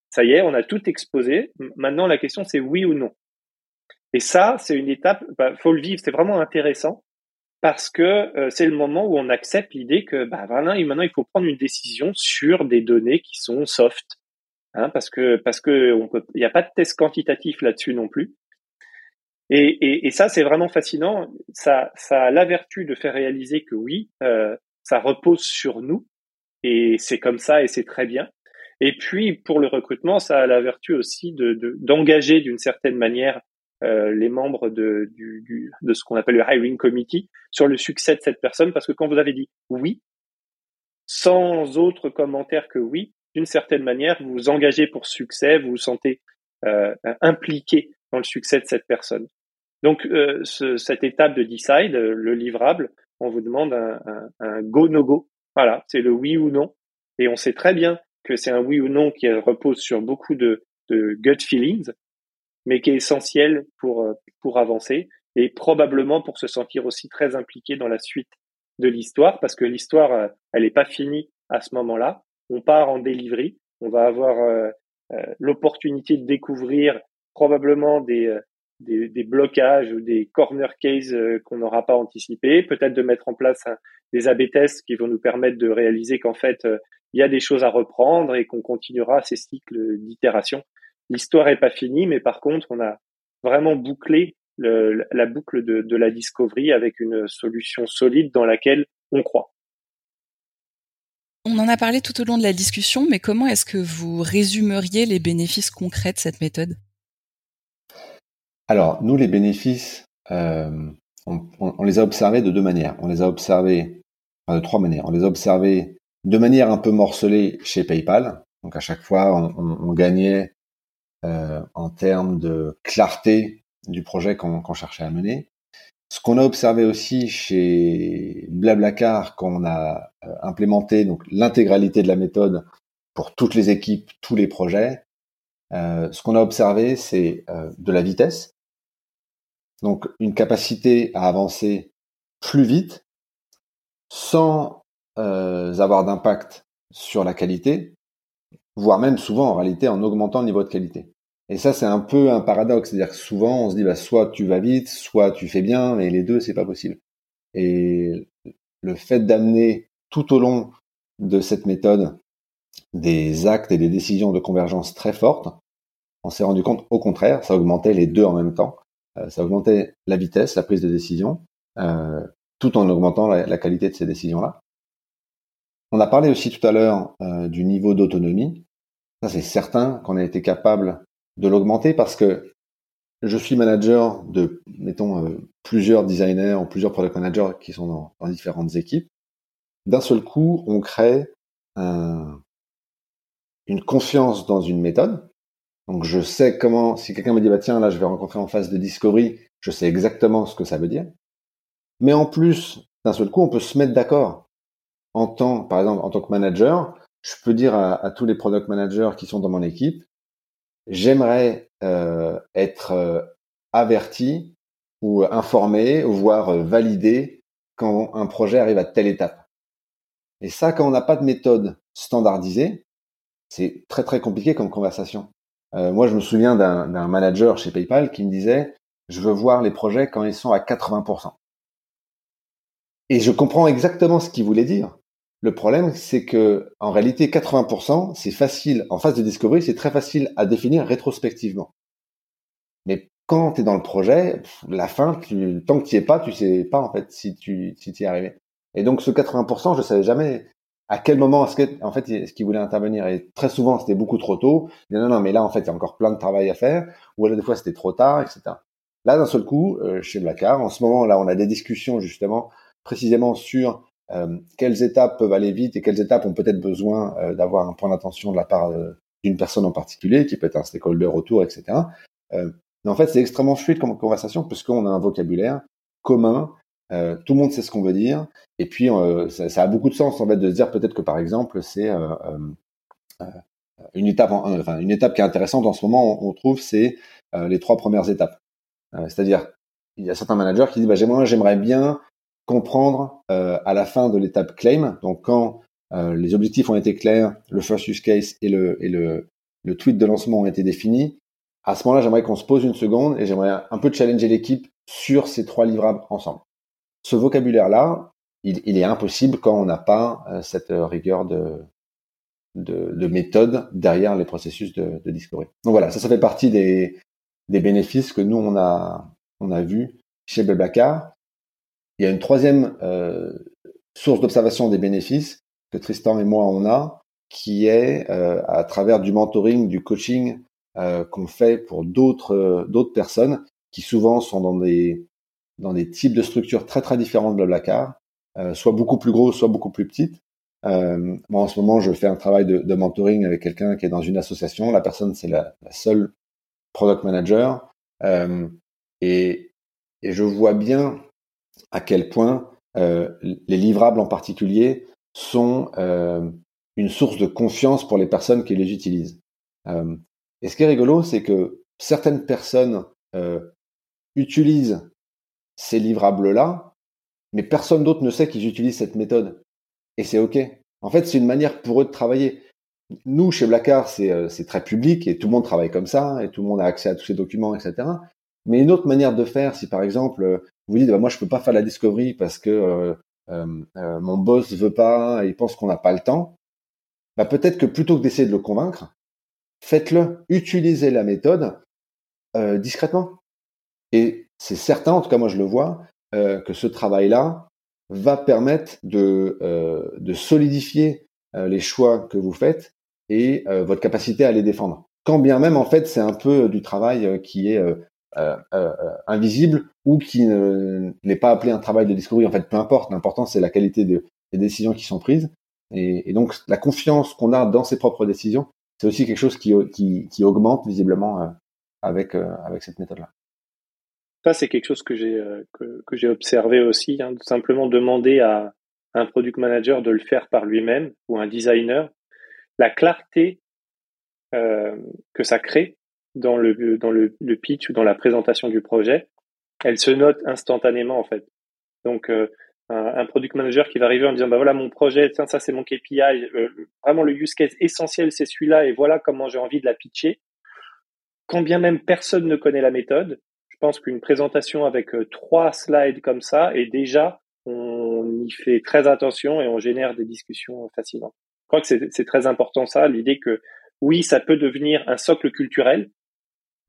ça y est, on a tout exposé. Maintenant, la question, c'est oui ou non? Et ça, c'est une étape, bah, faut le vivre, c'est vraiment intéressant parce que euh, c'est le moment où on accepte l'idée que bah, maintenant, il faut prendre une décision sur des données qui sont soft. Hein, parce que parce que il n'y a pas de test quantitatif là-dessus non plus. Et, ça, c'est vraiment fascinant. Ça, ça a la vertu de faire réaliser que oui, euh, ça repose sur nous et c'est comme ça et c'est très bien. Et puis pour le recrutement, ça a la vertu aussi de d'engager d'une certaine manière euh, les membres de, ce qu'on appelle le hiring committee sur le succès de cette personne parce que quand vous avez dit oui, sans autre commentaire que oui, d'une certaine manière, vous vous engagez pour succès, vous vous sentez euh, impliqué dans le succès de cette personne. Donc euh, ce, cette étape de decide, le livrable, on vous demande un, un, go-no-go. Voilà, c'est le oui ou non. Et on sait très bien que c'est un oui ou non qui repose sur beaucoup de, de gut feelings, mais qui est essentiel pour, euh, pour avancer et probablement pour se sentir aussi très impliqué dans la suite de l'histoire, parce que l'histoire, euh, elle n'est pas finie à ce moment-là. On part en delivery, on va avoir euh, l'opportunité de découvrir probablement des, des, des, blocages ou des corner cases qu'on n'aura pas anticipé, peut-être de mettre en place des AB tests qui vont nous permettre de réaliser qu'en fait il y a des choses à reprendre et qu'on continuera ces cycles d'itération. L'histoire est pas finie, mais par contre on a vraiment bouclé le, la boucle de, de la discovery avec une solution solide dans laquelle on croit. On en a parlé tout au long de la discussion, mais comment est-ce que vous résumeriez les bénéfices concrets de cette méthode? Alors, nous, les bénéfices, euh, on, les a observés de deux manières. On les a observés de trois manières. On les a observés de manière un peu morcelée chez PayPal. Donc à chaque fois, on, gagnait en termes de clarté du projet qu'on cherchait à mener. Ce qu'on a observé aussi chez Blablacar, quand on a euh, implémenté donc l'intégralité de la méthode pour toutes les équipes, tous les projets, ce qu'on a observé, c'est de la vitesse. Donc une capacité à avancer plus vite sans euh, avoir d'impact sur la qualité, voire même souvent en réalité en augmentant le niveau de qualité. Et ça c'est un peu un paradoxe, c'est-à-dire que souvent on se dit bah, soit tu vas vite, soit tu fais bien, mais les deux c'est pas possible. Et le fait d'amener tout au long de cette méthode des actes et des décisions de convergence très fortes, on s'est rendu compte au contraire, ça augmentait les deux en même temps. Euh, ça augmentait la vitesse, la prise de décision, euh, tout en augmentant la, qualité de ces décisions-là. On a parlé aussi tout à l'heure euh, du niveau d'autonomie. Ça, c'est certain qu'on a été capable de l'augmenter parce que je suis manager de, mettons, plusieurs designers ou plusieurs product managers qui sont dans, dans différentes équipes. D'un seul coup, on crée un, une confiance dans une méthode donc je sais comment, si quelqu'un me dit bah tiens là je vais rencontrer en phase de discovery, je sais exactement ce que ça veut dire. Mais en plus, d'un seul coup, on peut se mettre d'accord. En tant, par exemple, en tant que manager, je peux dire à, tous les product managers qui sont dans mon équipe, j'aimerais euh, être euh, averti ou informé, voire euh, validé quand un projet arrive à telle étape. Et ça, quand on n'a pas de méthode standardisée, c'est très très compliqué comme conversation. Euh, moi, je me souviens d'un manager chez PayPal qui me disait, je veux voir les projets quand ils sont à 80%. Et je comprends exactement ce qu'il voulait dire. Le problème, c'est que en réalité, 80%, c'est facile. En phase de discovery, c'est très facile à définir rétrospectivement. Mais quand tu es dans le projet, la fin, tant que tu y es pas, tu sais pas en fait si tu si es arrivé. Et donc ce 80%, je savais jamais à quel moment est-ce en fait est-ce qu'il voulait intervenir et très souvent c'était beaucoup trop tôt non non mais là en fait il y a encore plein de travail à faire ou alors des fois c'était trop tard etc Là, d'un seul coup, chez Blackard, en ce moment, là, on a des discussions justement précisément sur quelles étapes peuvent aller vite et quelles étapes ont peut-être besoin d'avoir un point d'attention de la part d'une personne en particulier, qui peut être un stakeholder autour, etc. mais en fait, c'est extrêmement fluide comme conversation puisqu'on a un vocabulaire commun euh, tout le monde sait ce qu'on veut dire. Et puis, euh, ça, ça, a beaucoup de sens en fait de se dire peut-être que par exemple, c'est euh, euh une étape, enfin une étape qui est intéressante en ce moment. On, trouve c'est les trois premières étapes. C'est-à-dire, il y a certains managers qui disent bah, j'aimerais bien comprendre à la fin de l'étape claim. Donc quand les objectifs ont été clairs, le first use case et le et le, le tweet de lancement ont été définis. À ce moment-là, j'aimerais qu'on se pose une seconde et j'aimerais un peu challenger l'équipe sur ces trois livrables ensemble ce vocabulaire-là, il, est impossible quand on n'a pas euh, cette euh, rigueur de, de, méthode derrière les processus de, de discovery. Donc voilà, ça, ça fait partie des, des bénéfices que nous, on a, on a vu chez Blablacar. Il y a une troisième euh, source d'observation des bénéfices que Tristan et moi, on a, qui est à travers du mentoring, du coaching qu'on fait pour d'autres d'autres personnes qui souvent sont dans des dans des types de structures très très différentes de Blablacar, euh, soit beaucoup plus grosses, soit beaucoup plus petites. Euh, moi, en ce moment, je fais un travail de, de mentoring avec quelqu'un qui est dans une association. La personne, c'est la, la, seule product manager. Euh, et, et, je vois bien à quel point euh, les livrables en particulier sont euh, une source de confiance pour les personnes qui les utilisent. Euh, et ce qui est rigolo, c'est que certaines personnes utilisent ces livrables-là, mais personne d'autre ne sait qu'ils utilisent cette méthode. Et c'est OK. En fait, c'est une manière pour eux de travailler. Nous, chez Blackard, euh, c'est très public et tout le monde travaille comme ça et tout le monde a accès à tous ces documents, etc. Mais une autre manière de faire, si par exemple, euh, vous dites, bah, moi, je peux pas faire la discovery parce que euh, euh, mon boss veut pas, il pense qu'on n'a pas le temps, bah, peut-être que plutôt que d'essayer de le convaincre, faites-le, utilisez la méthode discrètement. Et c'est certain, en tout cas moi je le vois, euh, que ce travail-là va permettre de, euh, solidifier euh, les choix que vous faites et votre capacité à les défendre. Quand bien même en fait c'est un peu du travail qui est invisible ou qui n'est pas appelé un travail de discovery. En fait, peu importe. L'important c'est la qualité des décisions qui sont prises. Et, donc la confiance qu'on a dans ses propres décisions, c'est aussi quelque chose qui, qui, augmente visiblement avec, avec cette méthode-là. Ça, c'est quelque chose que j'ai euh, que, j'ai observé aussi. Hein, simplement demander à un product manager de le faire par lui-même ou un designer, la clarté euh, que ça crée dans le dans le, pitch ou dans la présentation du projet, elle se note instantanément en fait. Donc euh, un, product manager qui va arriver en disant bah voilà mon projet, ça, c'est mon KPI, euh, vraiment le use case essentiel c'est celui-là et voilà comment j'ai envie de la pitcher. Quand bien même personne ne connaît la méthode, je pense qu'une présentation avec euh, trois slides comme ça, et déjà, on y fait très attention et on génère des discussions fascinantes. Je crois que c'est très important ça, l'idée que oui, ça peut devenir un socle culturel,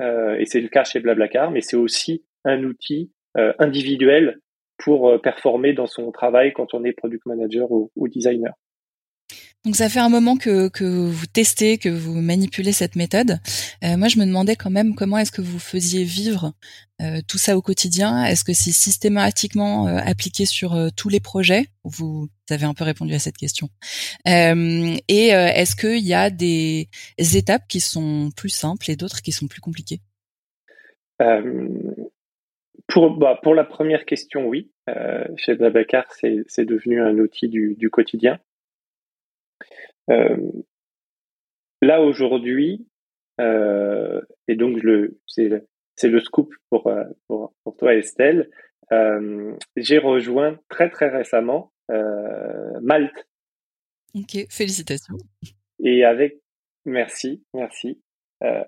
et c'est le cas chez Blablacar, mais c'est aussi un outil euh, individuel pour performer dans son travail quand on est product manager ou designer. Donc ça fait un moment que, que vous testez, que vous manipulez cette méthode. Euh, moi, je me demandais quand même comment est-ce que vous faisiez vivre euh, tout ça au quotidien. Est-ce que c'est systématiquement euh, appliqué sur euh, tous les projets? Vous avez un peu répondu à cette question. Euh, et est-ce qu'il y a des étapes qui sont plus simples et d'autres qui sont plus compliquées? Pour, bah, pour la première question, oui. chez Babacar, c'est devenu un outil du, du quotidien. Euh, là aujourd'hui, euh, et donc le, c'est le, c'est le scoop pour, euh, pour, pour toi Estelle, j'ai rejoint très très récemment Malte. Ok, félicitations. Et avec, merci, merci,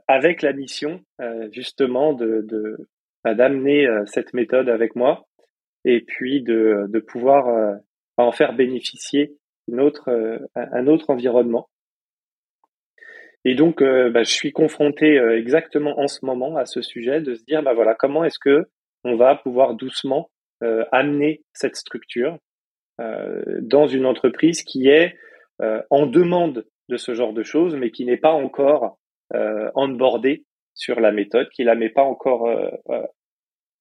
avec la mission justement de, de bah, d'amener cette méthode avec moi et puis de, de pouvoir en faire bénéficier autre, euh, un autre environnement. Et donc, euh, bah, je suis confronté euh, exactement en ce moment à ce sujet de se dire, bah voilà, comment est-ce que on va pouvoir doucement amener cette structure dans une entreprise qui est en demande de ce genre de choses, mais qui n'est pas encore onboardée sur la méthode, qui la met pas encore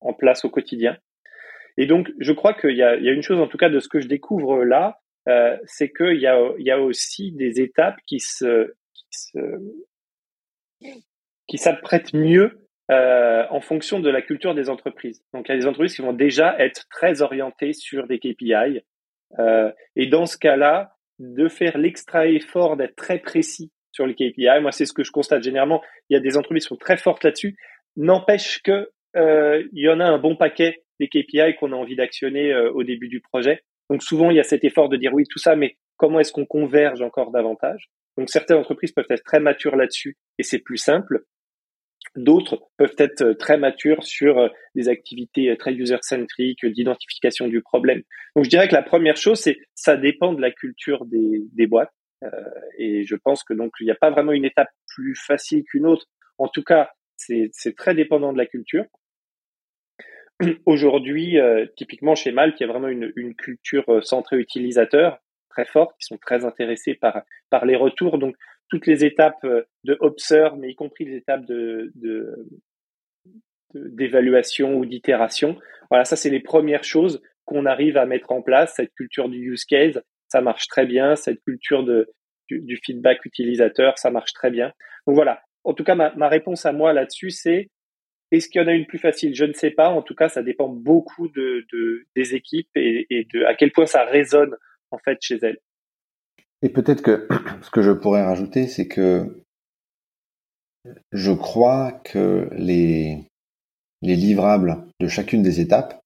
en place au quotidien. Et donc, je crois qu'il y y a une chose, en tout cas, de ce que je découvre là, euh, c'est qu'il y a, y a aussi des étapes qui se, qui s'apprêtent mieux euh, en fonction de la culture des entreprises. Donc, il y a des entreprises qui vont déjà être très orientées sur des KPI. Euh, et dans ce cas-là, de faire l'extra effort d'être très précis sur les KPI, moi, c'est ce que je constate généralement. Il y a des entreprises qui sont très fortes là-dessus. N'empêche que il y en a un bon paquet des KPI qu'on a envie d'actionner au début du projet. Donc souvent, il y a cet effort de dire oui, tout ça, mais comment est-ce qu'on converge encore davantage? Donc certaines entreprises peuvent être très matures là-dessus et c'est plus simple. D'autres peuvent être euh, très matures sur euh, des activités très user-centriques, d'identification du problème. Donc je dirais que la première chose, c'est ça dépend de la culture des, des boîtes. Euh, et je pense que donc il n'y a pas vraiment une étape plus facile qu'une autre. En tout cas, c'est très dépendant de la culture. Aujourd'hui, euh, typiquement chez Mal, qui a vraiment une, une culture euh, centrée utilisateur très forte, qui sont très intéressés par, par les retours. Donc, toutes les étapes euh, de observe, mais y compris les étapes de, de d'évaluation ou d'itération. Voilà, ça c'est les premières choses qu'on arrive à mettre en place. Cette culture du use case, ça marche très bien. Cette culture de, du, du feedback utilisateur, ça marche très bien. Donc voilà. En tout cas, ma, ma réponse à moi là-dessus, c'est est-ce qu'il y en a une plus facile? Je ne sais pas. En tout cas, ça dépend beaucoup de, des équipes et, de à quel point ça résonne en fait chez elles. Et peut-être que ce que je pourrais rajouter, c'est que je crois que les, les livrables de chacune des étapes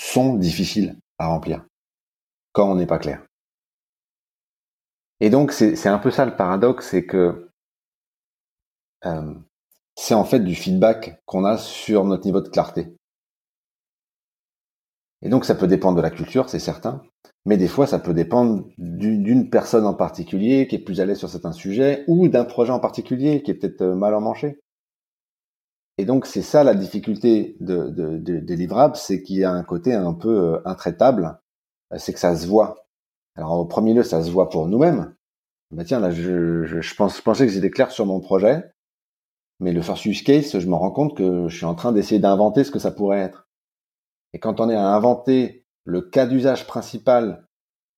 sont difficiles à remplir quand on n'est pas clair. Et donc c'est un peu ça le paradoxe, c'est que euh, c'est en fait du feedback qu'on a sur notre niveau de clarté. Et donc ça peut dépendre de la culture, c'est certain, mais des fois ça peut dépendre d'une personne en particulier qui est plus à l'aise sur certains sujets ou d'un projet en particulier qui est peut-être euh, mal emmanché. Et donc c'est ça la difficulté de, des livrables, c'est qu'il y a un côté un peu euh, intraitable, c'est que ça se voit. Alors au premier lieu, ça se voit pour nous-mêmes. Bah tiens, là, je pensais que j'étais clair sur mon projet. Mais le first use case, je me rends compte que je suis en train d'essayer d'inventer ce que ça pourrait être. Et quand on est à inventer le cas d'usage principal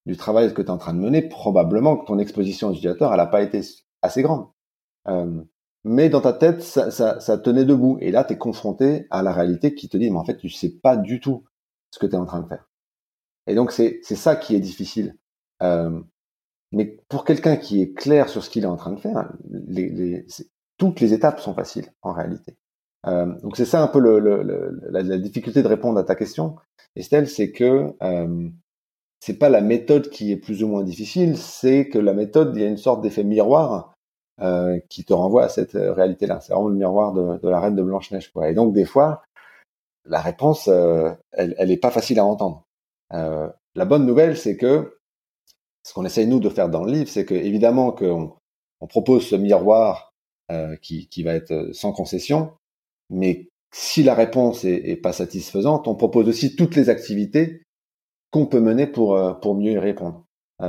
du travail que tu es en train de mener, probablement que ton exposition utilisateur, elle n'a pas été assez grande. Euh, mais dans ta tête, ça, ça, ça tenait debout. Et là, tu es confronté à la réalité qui te dit, mais en fait, tu sais pas du tout ce que tu es en train de faire. Et donc, c'est ça qui est difficile. Euh, mais pour quelqu'un qui est clair sur ce qu'il est en train de faire, les, les, toutes les étapes sont faciles en réalité. Euh, donc c'est ça un peu la, difficulté de répondre à ta question, Estelle, c'est que euh, c'est pas la méthode qui est plus ou moins difficile, c'est que la méthode, il y a une sorte d'effet miroir euh, qui te renvoie à cette euh, réalité-là. C'est vraiment le miroir de, la reine de Blanche Neige, quoi. Et donc des fois, la réponse, elle, elle est pas facile à entendre. La bonne nouvelle, c'est que ce qu'on essaye nous de faire dans le livre, c'est que évidemment qu'on on propose ce miroir euh, qui, va être euh, sans concession. Mais si la réponse est, pas satisfaisante, on propose aussi toutes les activités qu'on peut mener pour, euh, pour mieux y répondre.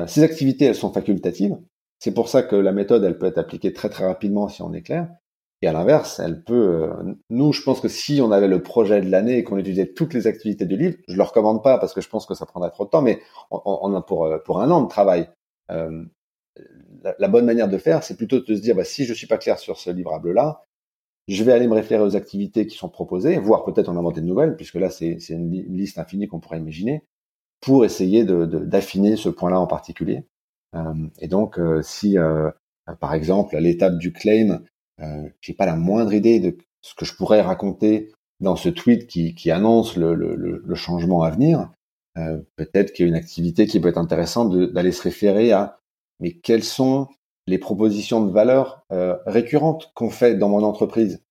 ces activités, elles sont facultatives. C'est pour ça que la méthode, elle peut être appliquée très très rapidement si on est clair. Et à l'inverse, elle peut. nous, je pense que si on avait le projet de l'année et qu'on utilisait toutes les activités du livre, je le recommande pas parce que je pense que ça prendrait trop de temps, mais on, on a pour pour un an de travail. La, bonne manière de faire, c'est plutôt de se dire, bah, si je suis pas clair sur ce livrable-là, je vais aller me référer aux activités qui sont proposées, voire peut-être en inventer de nouvelles, puisque là, c'est une liste infinie qu'on pourrait imaginer, pour essayer d'affiner de, ce point-là en particulier. Euh, et donc, euh, si, euh, par exemple, à l'étape du claim, j'ai pas la moindre idée de ce que je pourrais raconter dans ce tweet qui, annonce le, le, changement à venir, peut-être qu'il y a une activité qui peut être intéressante d'aller se référer à mais quelles sont les propositions de valeur euh, récurrentes qu'on fait dans mon entreprise?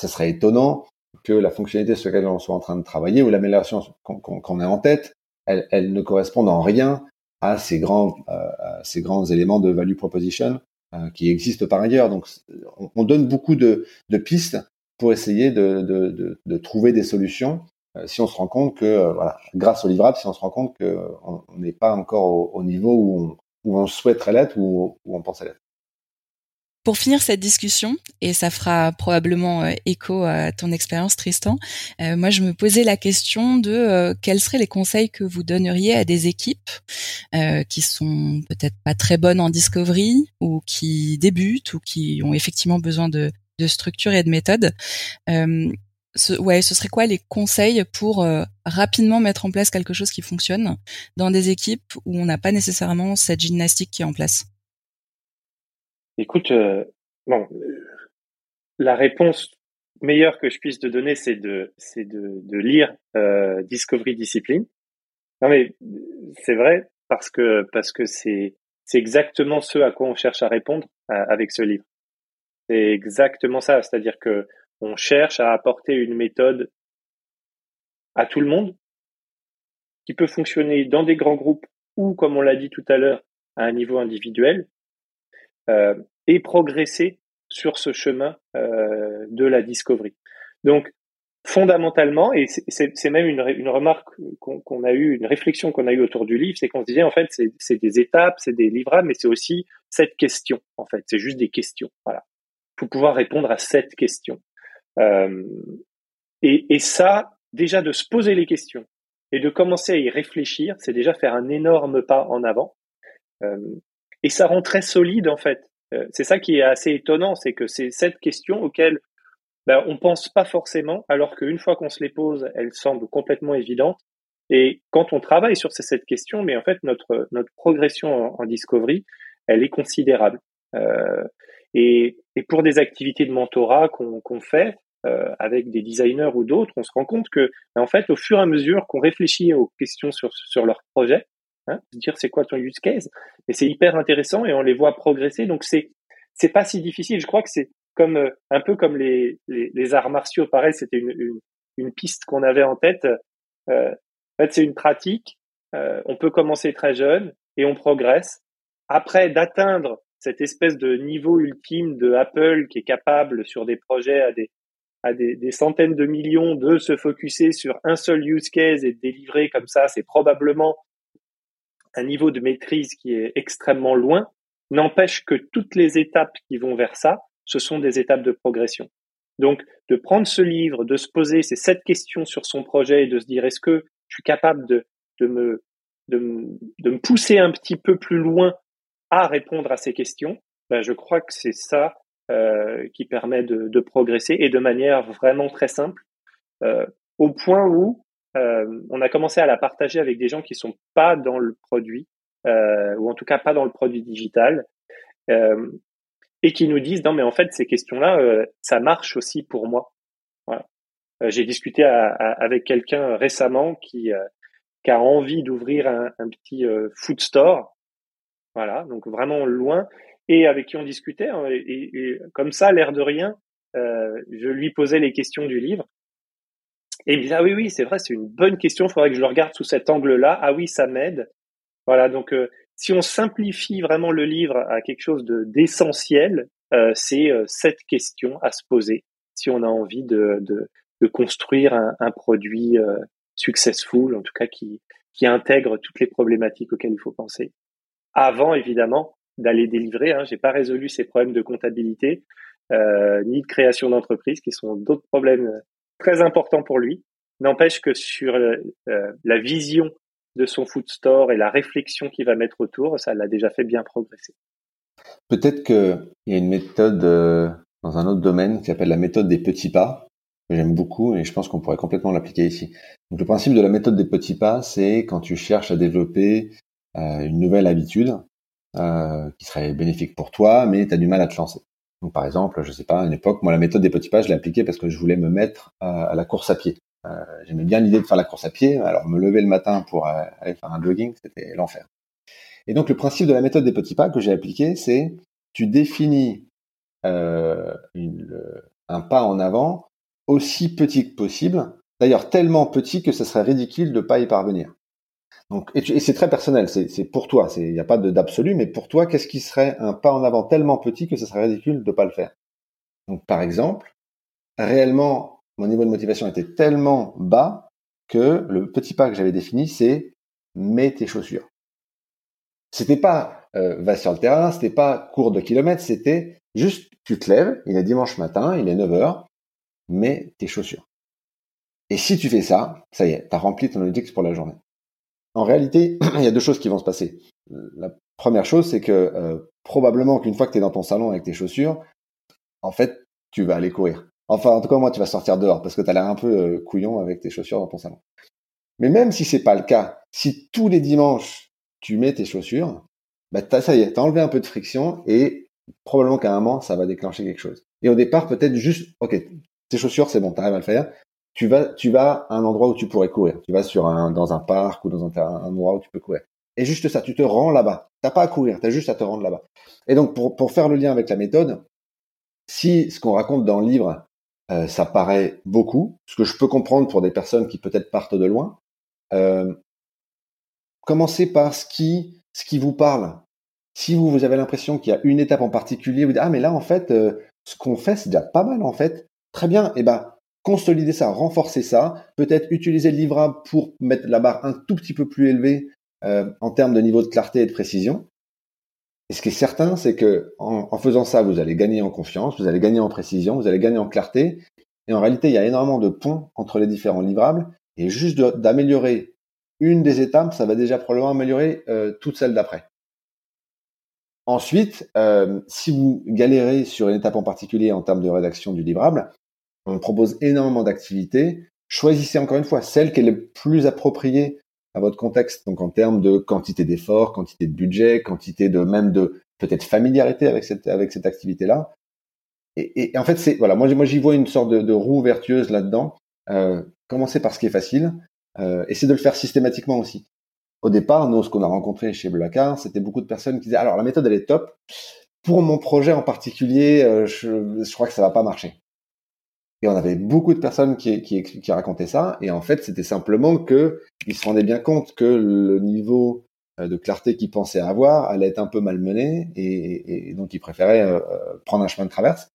Ça serait étonnant que la fonctionnalité sur laquelle on soit en train de travailler ou l'amélioration qu'on ait en tête, elle, ne corresponde en rien à ces grands, euh, éléments de value proposition euh, qui existent par ailleurs. Donc, on, on donne beaucoup de, pistes pour essayer de, trouver des solutions. Si on se rend compte que, voilà, grâce au livrable, si on se rend compte qu'on n'est pas encore au niveau où on, où on souhaiterait l'être ou, où on pense l'être. Pour finir cette discussion, et ça fera probablement euh, écho à ton expérience Tristan, euh, moi je me posais la question de euh, quels seraient les conseils que vous donneriez à des équipes qui sont peut-être pas très bonnes en discovery ou qui débutent ou qui ont effectivement besoin de structure et de méthode. Ce, ouais, ce serait quoi les conseils pour rapidement mettre en place quelque chose qui fonctionne dans des équipes où on n'a pas nécessairement cette gymnastique qui est en place? Écoute, euh, bon, la réponse meilleure que je puisse te donner, c'est de, c'est de, lire euh, Discovery Discipline. Non mais c'est vrai parce que parce que c'est c'est exactement ce à quoi on cherche à répondre euh, avec ce livre. C'est exactement ça, c'est-à-dire que on cherche à apporter une méthode à tout le monde qui peut fonctionner dans des grands groupes ou, comme on l'a dit tout à l'heure, à un niveau individuel, euh, et progresser sur ce chemin euh, de la discovery. Donc, fondamentalement, et c'est même une, remarque qu'on a eue, une réflexion qu'on a eue autour du livre, c'est qu'on se disait en fait c'est des étapes, c'est des livrables, mais c'est aussi cette question en fait, c'est juste des questions. Voilà, faut pouvoir répondre à cette question. Euh, et, et ça, déjà de se poser les questions et de commencer à y réfléchir, c'est déjà faire un énorme pas en avant. Euh, et ça rend très solide en fait. Euh, c'est ça qui est assez étonnant, c'est que c'est cette question auquel ben, on pense pas forcément, alors qu'une fois qu'on se les pose, elles semblent complètement évidentes. Et quand on travaille sur ces sept questions, mais en fait notre notre progression en, discovery, elle est considérable. Et, et, pour des activités de mentorat qu'on qu'on fait euh, avec des designers ou d'autres, on se rend compte que ben, en fait au fur et à mesure qu'on réfléchit aux questions sur sur leur projet, hein, dire c'est quoi ton use case. Et c'est hyper intéressant et on les voit progresser. Donc c'est c'est pas si difficile. Je crois que c'est comme euh, un peu comme les, les, arts martiaux. Pareil, c'était une, une, piste qu'on avait en tête. Euh, en fait, c'est une pratique. On peut commencer très jeune et on progresse. Après, d'atteindre cette espèce de niveau ultime de Apple qui est capable sur des projets à des à des, des, centaines de millions de se focuser sur un seul use case et de délivrer comme ça, c'est probablement un niveau de maîtrise qui est extrêmement loin, n'empêche que toutes les étapes qui vont vers ça, ce sont des étapes de progression. Donc, de prendre ce livre, de se poser ces sept questions sur son projet et de se dire est-ce que je suis capable de, de, me, de, me, pousser un petit peu plus loin à répondre à ces questions, ben, je crois que c'est ça qui permet de, progresser et de manière vraiment très simple, euh, au point où euh, on a commencé à la partager avec des gens qui sont pas dans le produit, euh, ou en tout cas pas dans le produit digital, euh, et qui nous disent non mais en fait ces questions-là, ça marche aussi pour moi. J'ai discuté avec quelqu'un récemment qui, qui a envie d'ouvrir un, petit food store, voilà, donc vraiment loin, et avec qui on discutait, hein, et, et comme ça, l'air de rien, je lui posais les questions du livre, et il me dit, ah oui, oui, c'est vrai, c'est une bonne question, il faudrait que je le regarde sous cet angle-là. Ah oui, ça m'aide. Voilà, donc euh, si on simplifie vraiment le livre à quelque chose de d'essentiel, euh, c'est euh, cette question à se poser si on a envie de, de, de construire un, un produit successful, en tout cas qui, qui intègre toutes les problématiques auxquelles il faut penser. Avant, évidemment, d'aller délivrer, hein, j'ai pas résolu ces problèmes de comptabilité, ni de création d'entreprise, qui sont d'autres problèmes très important pour lui. N'empêche que sur euh, euh, la vision de son food store et la réflexion qu'il va mettre autour, ça l'a déjà fait bien progresser. Peut-être qu'il y a une méthode euh, dans un autre domaine qui s'appelle la méthode des petits pas, que j'aime beaucoup et je pense qu'on pourrait complètement l'appliquer ici. Le principe de la méthode des petits pas, c'est quand tu cherches à développer une nouvelle habitude qui serait bénéfique pour toi, mais tu as du mal à te lancer. Donc, par exemple, je sais pas, à une époque, moi, la méthode des petits pas, je l'ai appliquée parce que je voulais me mettre à, la course à pied. Euh, J'aimais bien l'idée de faire la course à pied. Alors, me lever le matin pour euh, aller faire un jogging, c'était l'enfer. Et donc, le principe de la méthode des petits pas que j'ai appliqué, c'est tu définis euh, un pas en avant aussi petit que possible. D'ailleurs, tellement petit que ce serait ridicule de pas y parvenir. Donc, et, c'est très personnel, c'est pour toi, il n'y a pas d'absolu, mais pour toi, qu'est-ce qui serait un pas en avant tellement petit que ce serait ridicule de ne pas le faire? Donc, par exemple, réellement, mon niveau de motivation était tellement bas que le petit pas que j'avais défini, c'est mets tes chaussures. C'était pas euh, va sur le terrain, c'était pas cours de kilomètres, c'était Juste, tu te lèves, il est dimanche matin, il est 9 heures, mets tes chaussures. Et si tu fais ça, ça y est, tu as rempli ton objectif pour la journée. En réalité, il y a deux choses qui vont se passer. La première chose, c'est que euh, probablement qu'une fois que tu es dans ton salon avec tes chaussures, en fait, tu vas aller courir. Enfin, en tout cas, moi, tu vas sortir dehors parce que tu as l'air un peu euh, couillon avec tes chaussures dans ton salon. Mais même si c'est pas le cas, si tous les dimanches tu mets tes chaussures, bah ça y est, t'as enlevé un peu de friction et probablement qu'à un moment ça va déclencher quelque chose. Et au départ, peut-être juste, ok, tes chaussures, c'est bon, t'arrives à le faire. Tu vas, tu vas à un endroit où tu pourrais courir. Tu vas sur un, dans un parc ou dans un, un endroit où tu peux courir. Et juste ça, tu te rends là-bas. T'as pas à courir, t'as juste à te rendre là-bas. Et donc, pour, pour faire le lien avec la méthode, si ce qu'on raconte dans le livre, euh, ça paraît beaucoup, ce que je peux comprendre pour des personnes qui peut-être partent de loin, euh, commencez par ce qui, ce qui vous parle. Si vous, vous avez l'impression qu'il y a une étape en particulier, vous dites ah mais là en fait, euh, ce qu'on fait c'est déjà pas mal en fait. Très bien, et eh ben consolider ça, renforcer ça, peut-être utiliser le livrable pour mettre la barre un tout petit peu plus élevée euh, en termes de niveau de clarté et de précision. Et ce qui est certain, c'est que en, faisant ça, vous allez gagner en confiance, vous allez gagner en précision, vous allez gagner en clarté. Et en réalité, il y a énormément de ponts entre les différents livrables. Et juste d'améliorer une des étapes, ça va déjà probablement améliorer euh, toute celle d'après. Ensuite, euh, si vous galérez sur une étape en particulier en termes de rédaction du livrable, on propose énormément d'activités. Choisissez encore une fois celle qui est le plus appropriée à votre contexte, donc en termes de quantité d'efforts, quantité de budget, quantité de même de peut-être familiarité avec cette avec cette activité-là. Et, et, en fait, c'est voilà, moi j'y vois une sorte de, roue vertueuse là-dedans. Euh, commencez par ce qui est facile, euh, essayez de le faire systématiquement aussi. Au départ, nous, ce qu'on a rencontré chez Blackard, c'était beaucoup de personnes qui disaient alors la méthode elle est top. Pour mon projet en particulier, euh, je, je, crois que ça va pas marcher. Et on avait beaucoup de personnes qui, qui, qui racontaient ça. Et en fait, c'était simplement que ils se rendaient bien compte que le niveau euh, de clarté qu'ils pensaient avoir allait être un peu malmené et, donc ils préféraient euh, prendre un chemin de traverse.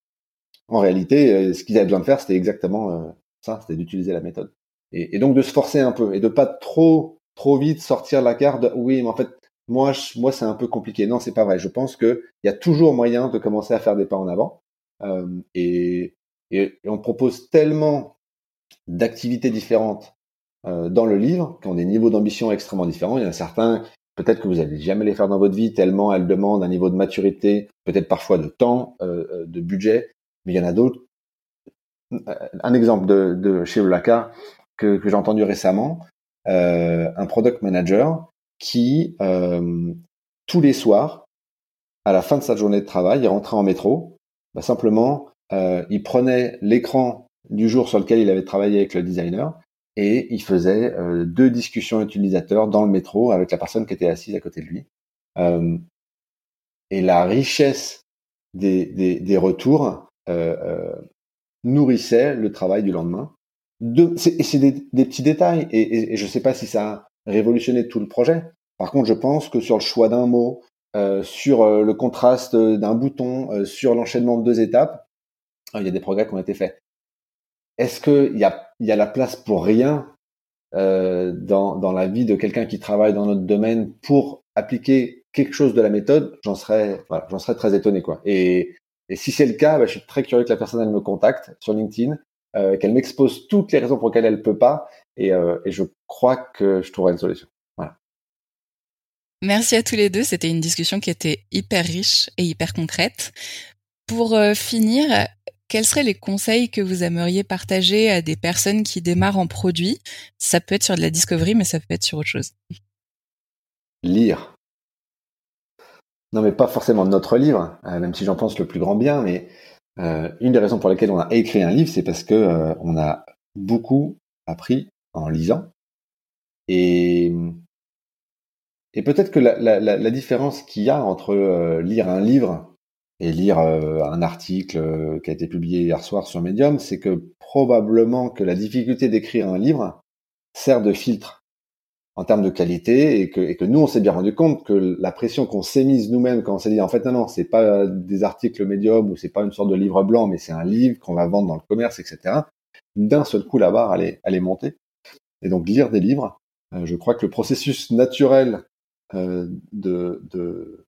En réalité, ce qu'ils avaient besoin de faire, c'était exactement ça, c'était d'utiliser la méthode. Et, et, donc de se forcer un peu et de pas trop trop vite sortir la carte. Oui, mais en fait, moi, moi, c'est un peu compliqué. Non, c'est pas vrai. Je pense que il y a toujours moyen de commencer à faire des pas en avant. Euh, et, et, on propose tellement d'activités différentes euh, dans le livre qui ont des niveaux d'ambition extrêmement différents. Il y en a certains, peut-être que vous n'allez jamais les faire dans votre vie tellement elles demandent un niveau de maturité, peut-être parfois de temps, euh, euh de budget. Mais il y en a d'autres. Un exemple de, chez Olaka que, j'ai entendu récemment, un product manager qui, tous les soirs, à la fin de sa journée de travail, il rentrait en métro. Bah, simplement, euh, il prenait l'écran du jour sur lequel il avait travaillé avec le designer et il faisait deux discussions utilisateurs dans le métro avec la personne qui était assise à côté de lui. et la richesse des, des, des retours nourrissait le travail du lendemain c'est des, des, petits détails et, et, je ne sais pas si ça a révolutionné tout le projet. Par contre, je pense que sur le choix d'un mot, euh, sur euh, le contraste d'un bouton, euh, sur l'enchaînement de deux étapes, il y a des progrès qui ont été faits. Est-ce qu'il y a, y a la place pour rien dans, dans la vie de quelqu'un qui travaille dans notre domaine pour appliquer quelque chose de la méthode? J'en serais, voilà, j'en serais très étonné quoi. Et, et si c'est le cas, bah, je suis très curieux que la personne elle me contacte sur LinkedIn euh, qu'elle m'expose toutes les raisons pour lesquelles elle peut pas, et, euh, et je crois que je trouverai une solution. Merci à tous les deux. C'était une discussion qui était hyper riche et hyper concrète. Pour euh, finir, quels seraient les conseils que vous aimeriez partager à des personnes qui démarrent en produit? Ça peut être sur de la discovery, mais ça peut être sur autre chose. Lire. Non, mais pas forcément notre livre, même si j'en pense le plus grand bien, mais euh, une des raisons pour lesquelles on a écrit un livre, c'est parce que euh, on a beaucoup appris en lisant. Et, et peut-être que la, la, différence qu'il y a entre euh, lire un livre et lire un article qui a été publié hier soir sur Medium, c'est que probablement que la difficulté d'écrire un livre sert de filtre en termes de qualité et que, nous on s'est bien rendu compte que la pression qu'on s'est mise nous-mêmes quand on s'est dit en fait non non c'est pas des articles médiums ou c'est pas une sorte de livre blanc mais c'est un livre qu'on va vendre dans le commerce etc d'un seul coup la barre elle est, elle est montée. Et donc lire des livres euh, je crois que le processus naturel euh, de,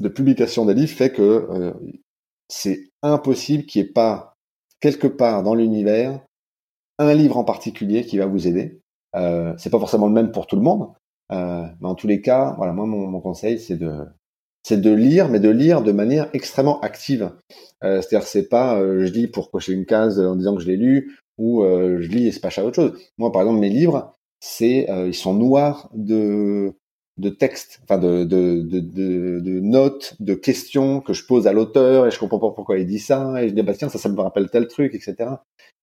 de, publication des livres fait que euh, c'est impossible qu'il n'y ait pas quelque part dans l'univers un livre en particulier qui va vous aider. Euh, c'est pas forcément le même pour tout le monde, euh, mais en tous les cas, voilà, moi mon, mon conseil c'est de c'est de lire, mais de lire de manière extrêmement active. Euh, C'est-à-dire c'est pas euh, je lis pour cocher une case en disant que je l'ai lu ou euh, je lis et c'est pas à autre chose. Moi par exemple mes livres, c'est ils sont noirs de de textes, enfin de, de, de, de, notes, de questions que je pose à l'auteur et je comprends pas pourquoi il dit ça et je dis bah tiens ça ça me rappelle tel truc etc.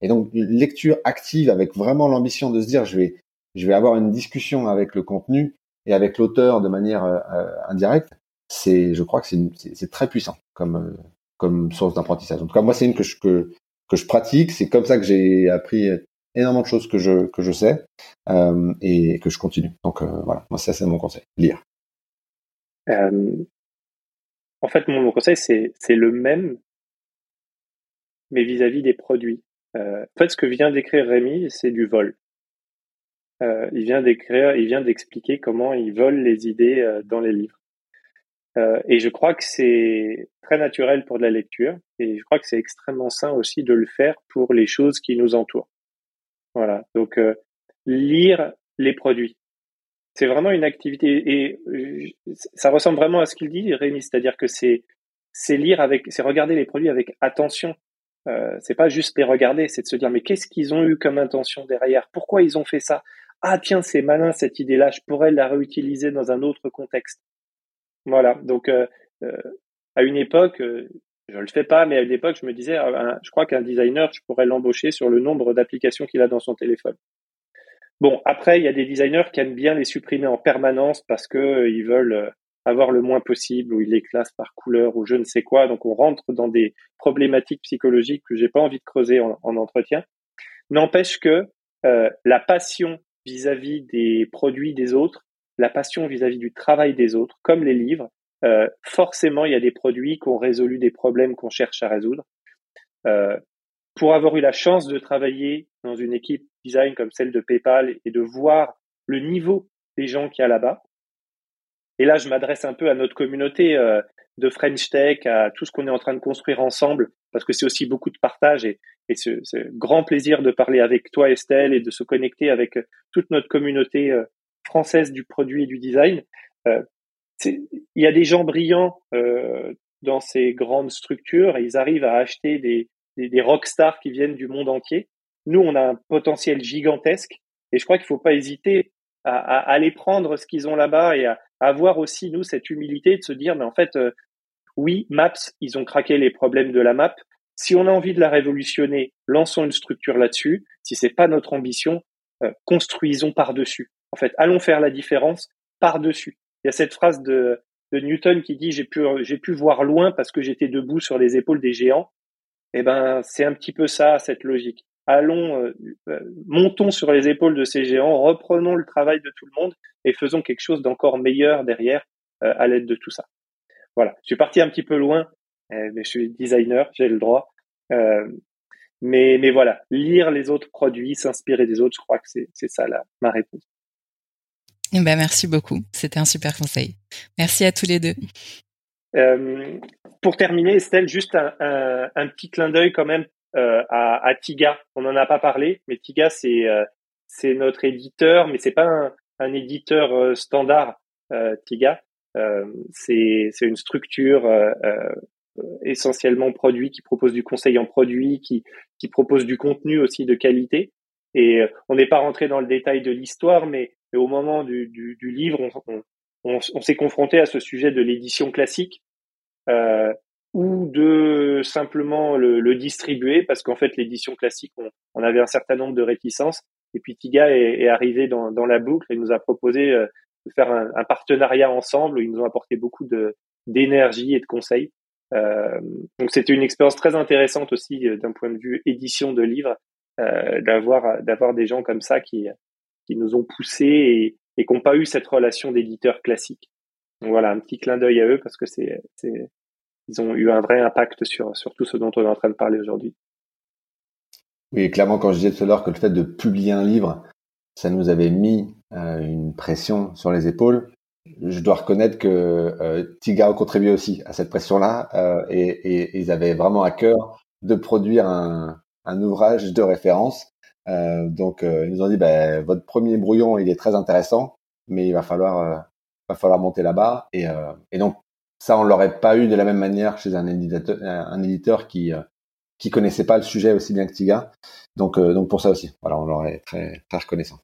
Et donc lecture active avec vraiment l'ambition de se dire je vais je vais avoir une discussion avec le contenu et avec l'auteur de manière euh, euh, indirecte. C'est je crois que c'est c'est très puissant comme euh, comme source d'apprentissage. En tout cas moi c'est une que je que que je pratique. C'est comme ça que j'ai appris énormément de choses que je sais euh, et que je continue. Donc euh, voilà, moi c'est mon conseil, lire. Euh, en fait, mon, conseil c'est le même, mais vis-à-vis des produits. En fait, ce que vient d'écrire Rémi, c'est du vol. Il vient d'écrire, il vient d'expliquer comment il vole les idées dans les livres. et je crois que c'est très naturel pour de la lecture, et je crois que c'est extrêmement sain aussi de le faire pour les choses qui nous entourent. Voilà. Donc, euh, lire les produits. C'est vraiment une activité et euh, ça ressemble vraiment à ce qu'il dit, Rémi, c'est-à-dire que c'est c'est lire avec, c'est regarder les produits avec attention. Euh, c'est pas juste les regarder, c'est de se dire mais qu'est-ce qu'ils ont eu comme intention derrière? Pourquoi ils ont fait ça? Ah tiens, c'est malin cette idée-là, je pourrais la réutiliser dans un autre contexte. Voilà. Donc euh, à une époque, je le fais pas, mais à l'époque, je me disais, ah, je crois qu'un designer, je pourrais l'embaucher sur le nombre d'applications qu'il a dans son téléphone. Bon, après, il y a des designers qui aiment bien les supprimer en permanence parce que euh, ils veulent euh, avoir le moins possible, ou ils les classent par couleur, ou je ne sais quoi. Donc, on rentre dans des problématiques psychologiques que j'ai pas envie de creuser en, entretien. N'empêche que euh, la passion vis-à-vis des produits des autres, la passion vis à -vis du travail des autres, comme les livres, euh, forcément, il y a des produits qui ont résolu des problèmes qu'on cherche à résoudre. Euh, pour avoir eu la chance de travailler dans une équipe design comme celle de PayPal et de voir le niveau des gens qu'il y a là-bas, et là, je m'adresse un peu à notre communauté euh, de French Tech, à tout ce qu'on est en train de construire ensemble, parce que c'est aussi beaucoup de partage et, et ce, grand plaisir de parler avec toi, Estelle, et de se connecter avec toute notre communauté française du produit et du design. Il y a des gens brillants euh, dans ces grandes structures et ils arrivent à acheter des, des, des rockstars qui viennent du monde entier. Nous, on a un potentiel gigantesque et je crois qu'il faut pas hésiter à, à, aller prendre ce qu'ils ont là-bas et à, avoir aussi, nous, cette humilité de se dire, mais en fait, euh, oui, Maps, ils ont craqué les problèmes de la map. Si on a envie de la révolutionner, lançons une structure là-dessus. Si c'est pas notre ambition, euh, construisons par-dessus. En fait, allons faire la différence par-dessus. Il y a cette phrase de, Newton qui dit j'ai pu voir loin parce que j'étais debout sur les épaules des géants. Eh ben c'est un petit peu ça cette logique. Allons euh, euh, montons sur les épaules de ces géants, reprenons le travail de tout le monde et faisons quelque chose d'encore meilleur derrière euh, à l'aide de tout ça. Voilà, je suis parti un petit peu loin, mais je suis designer, j'ai le droit. mais mais voilà, lire les autres produits, s'inspirer des autres, je crois que c'est c'est ça la ma réponse. Ben, merci beaucoup. C'était un super conseil. Merci à tous les deux. Euh, pour terminer, Estelle, juste un, petit clin d'œil quand même euh, à, Tiga. On n'en a pas parlé, mais Tiga, c'est euh, notre éditeur, mais c'est pas un, éditeur standard. Tiga, c'est une structure essentiellement produit qui propose du conseil en produit, qui propose du contenu aussi de qualité. Et on n'est pas rentré dans le détail de l'histoire, mais et au moment du, du, du livre, on, on, on s'est confronté à ce sujet de l'édition classique euh, ou de simplement le, le distribuer parce qu'en fait l'édition classique, on, avait un certain nombre de réticences. Et puis Tiga est, est arrivé dans, dans, la boucle et nous a proposé euh, de faire un, un, partenariat ensemble. Ils nous ont apporté beaucoup d'énergie et de conseils. Euh, donc c'était une expérience très intéressante aussi euh, d'un point de vue édition de livres, euh, d'avoir d'avoir des gens comme ça qui qui nous ont poussés et, et qui n'ont pas eu cette relation d'éditeur classique. Donc voilà, un petit clin d'œil à eux parce que c'est, c'est, ils ont eu un vrai impact sur, sur tout ce dont on est en train de parler aujourd'hui. Oui, clairement, quand je disais tout à l'heure que le fait de publier un livre, ça nous avait mis euh, une pression sur les épaules. je dois reconnaître que euh, Tiga a contribué aussi à cette pression-là euh, et, et, ils avaient vraiment à cœur de produire un, un ouvrage de référence. Euh, donc ils nous ont dit bah, votre premier brouillon il est très intéressant, mais il va falloir va falloir monter là-bas et, et donc ça on l'aurait pas eu de la même manière chez un éditeur, un éditeur qui qui connaissait pas le sujet aussi bien que Tiga. Donc donc pour ça aussi, voilà on leur est très très reconnaissant.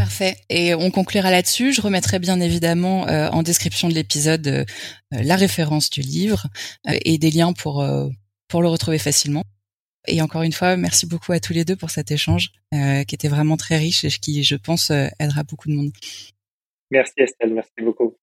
Parfait. Et on conclura là-dessus. Je remettrai bien évidemment euh, en description de l'épisode euh, euh, la référence du livre et des liens pour pour le retrouver facilement. Et encore une fois, merci beaucoup à tous les deux pour cet échange qui était vraiment très riche et qui, je pense, aidera beaucoup de monde. Merci Estelle, merci beaucoup.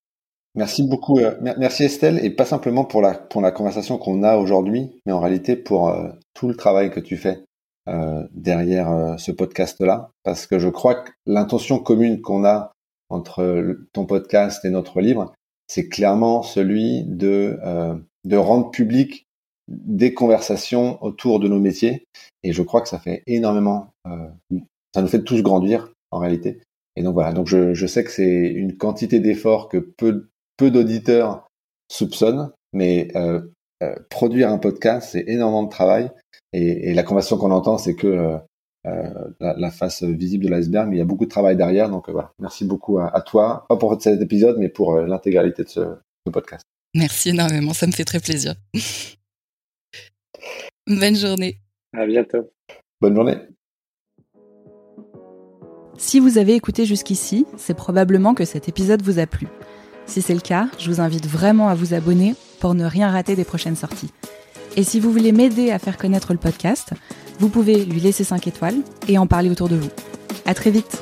Merci beaucoup, merci Estelle, et pas simplement pour la pour la conversation qu'on a aujourd'hui, mais en réalité pour tout le travail que tu fais euh, derrière euh, ce podcast-là, parce que je crois que l'intention commune qu'on a entre ton podcast et notre livre, c'est clairement celui de, euh, de rendre public des conversations autour de nos métiers. Et je crois que ça fait énormément, ça nous fait tous grandir en réalité. Et donc voilà, donc je, je sais que c'est une quantité d'efforts que peu, peu d'auditeurs soupçonnent, mais produire un podcast, c'est énormément de travail. Et, la conversation qu'on entend, c'est que euh, euh, la, face visible de l'iceberg, mais il y a beaucoup de travail derrière. Donc euh, voilà, merci beaucoup à, toi, pas pour cet épisode, mais pour l'intégralité de ce podcast. Merci énormément, ça me fait très plaisir. Bonne journée. À bientôt. Bonne journée. Si vous avez écouté jusqu'ici, c'est probablement que cet épisode vous a plu. Si c'est le cas, je vous invite vraiment à vous abonner pour ne rien rater des prochaines sorties. Et si vous voulez m'aider à faire connaître le podcast, vous pouvez lui laisser 5 étoiles et en parler autour de vous. À très vite!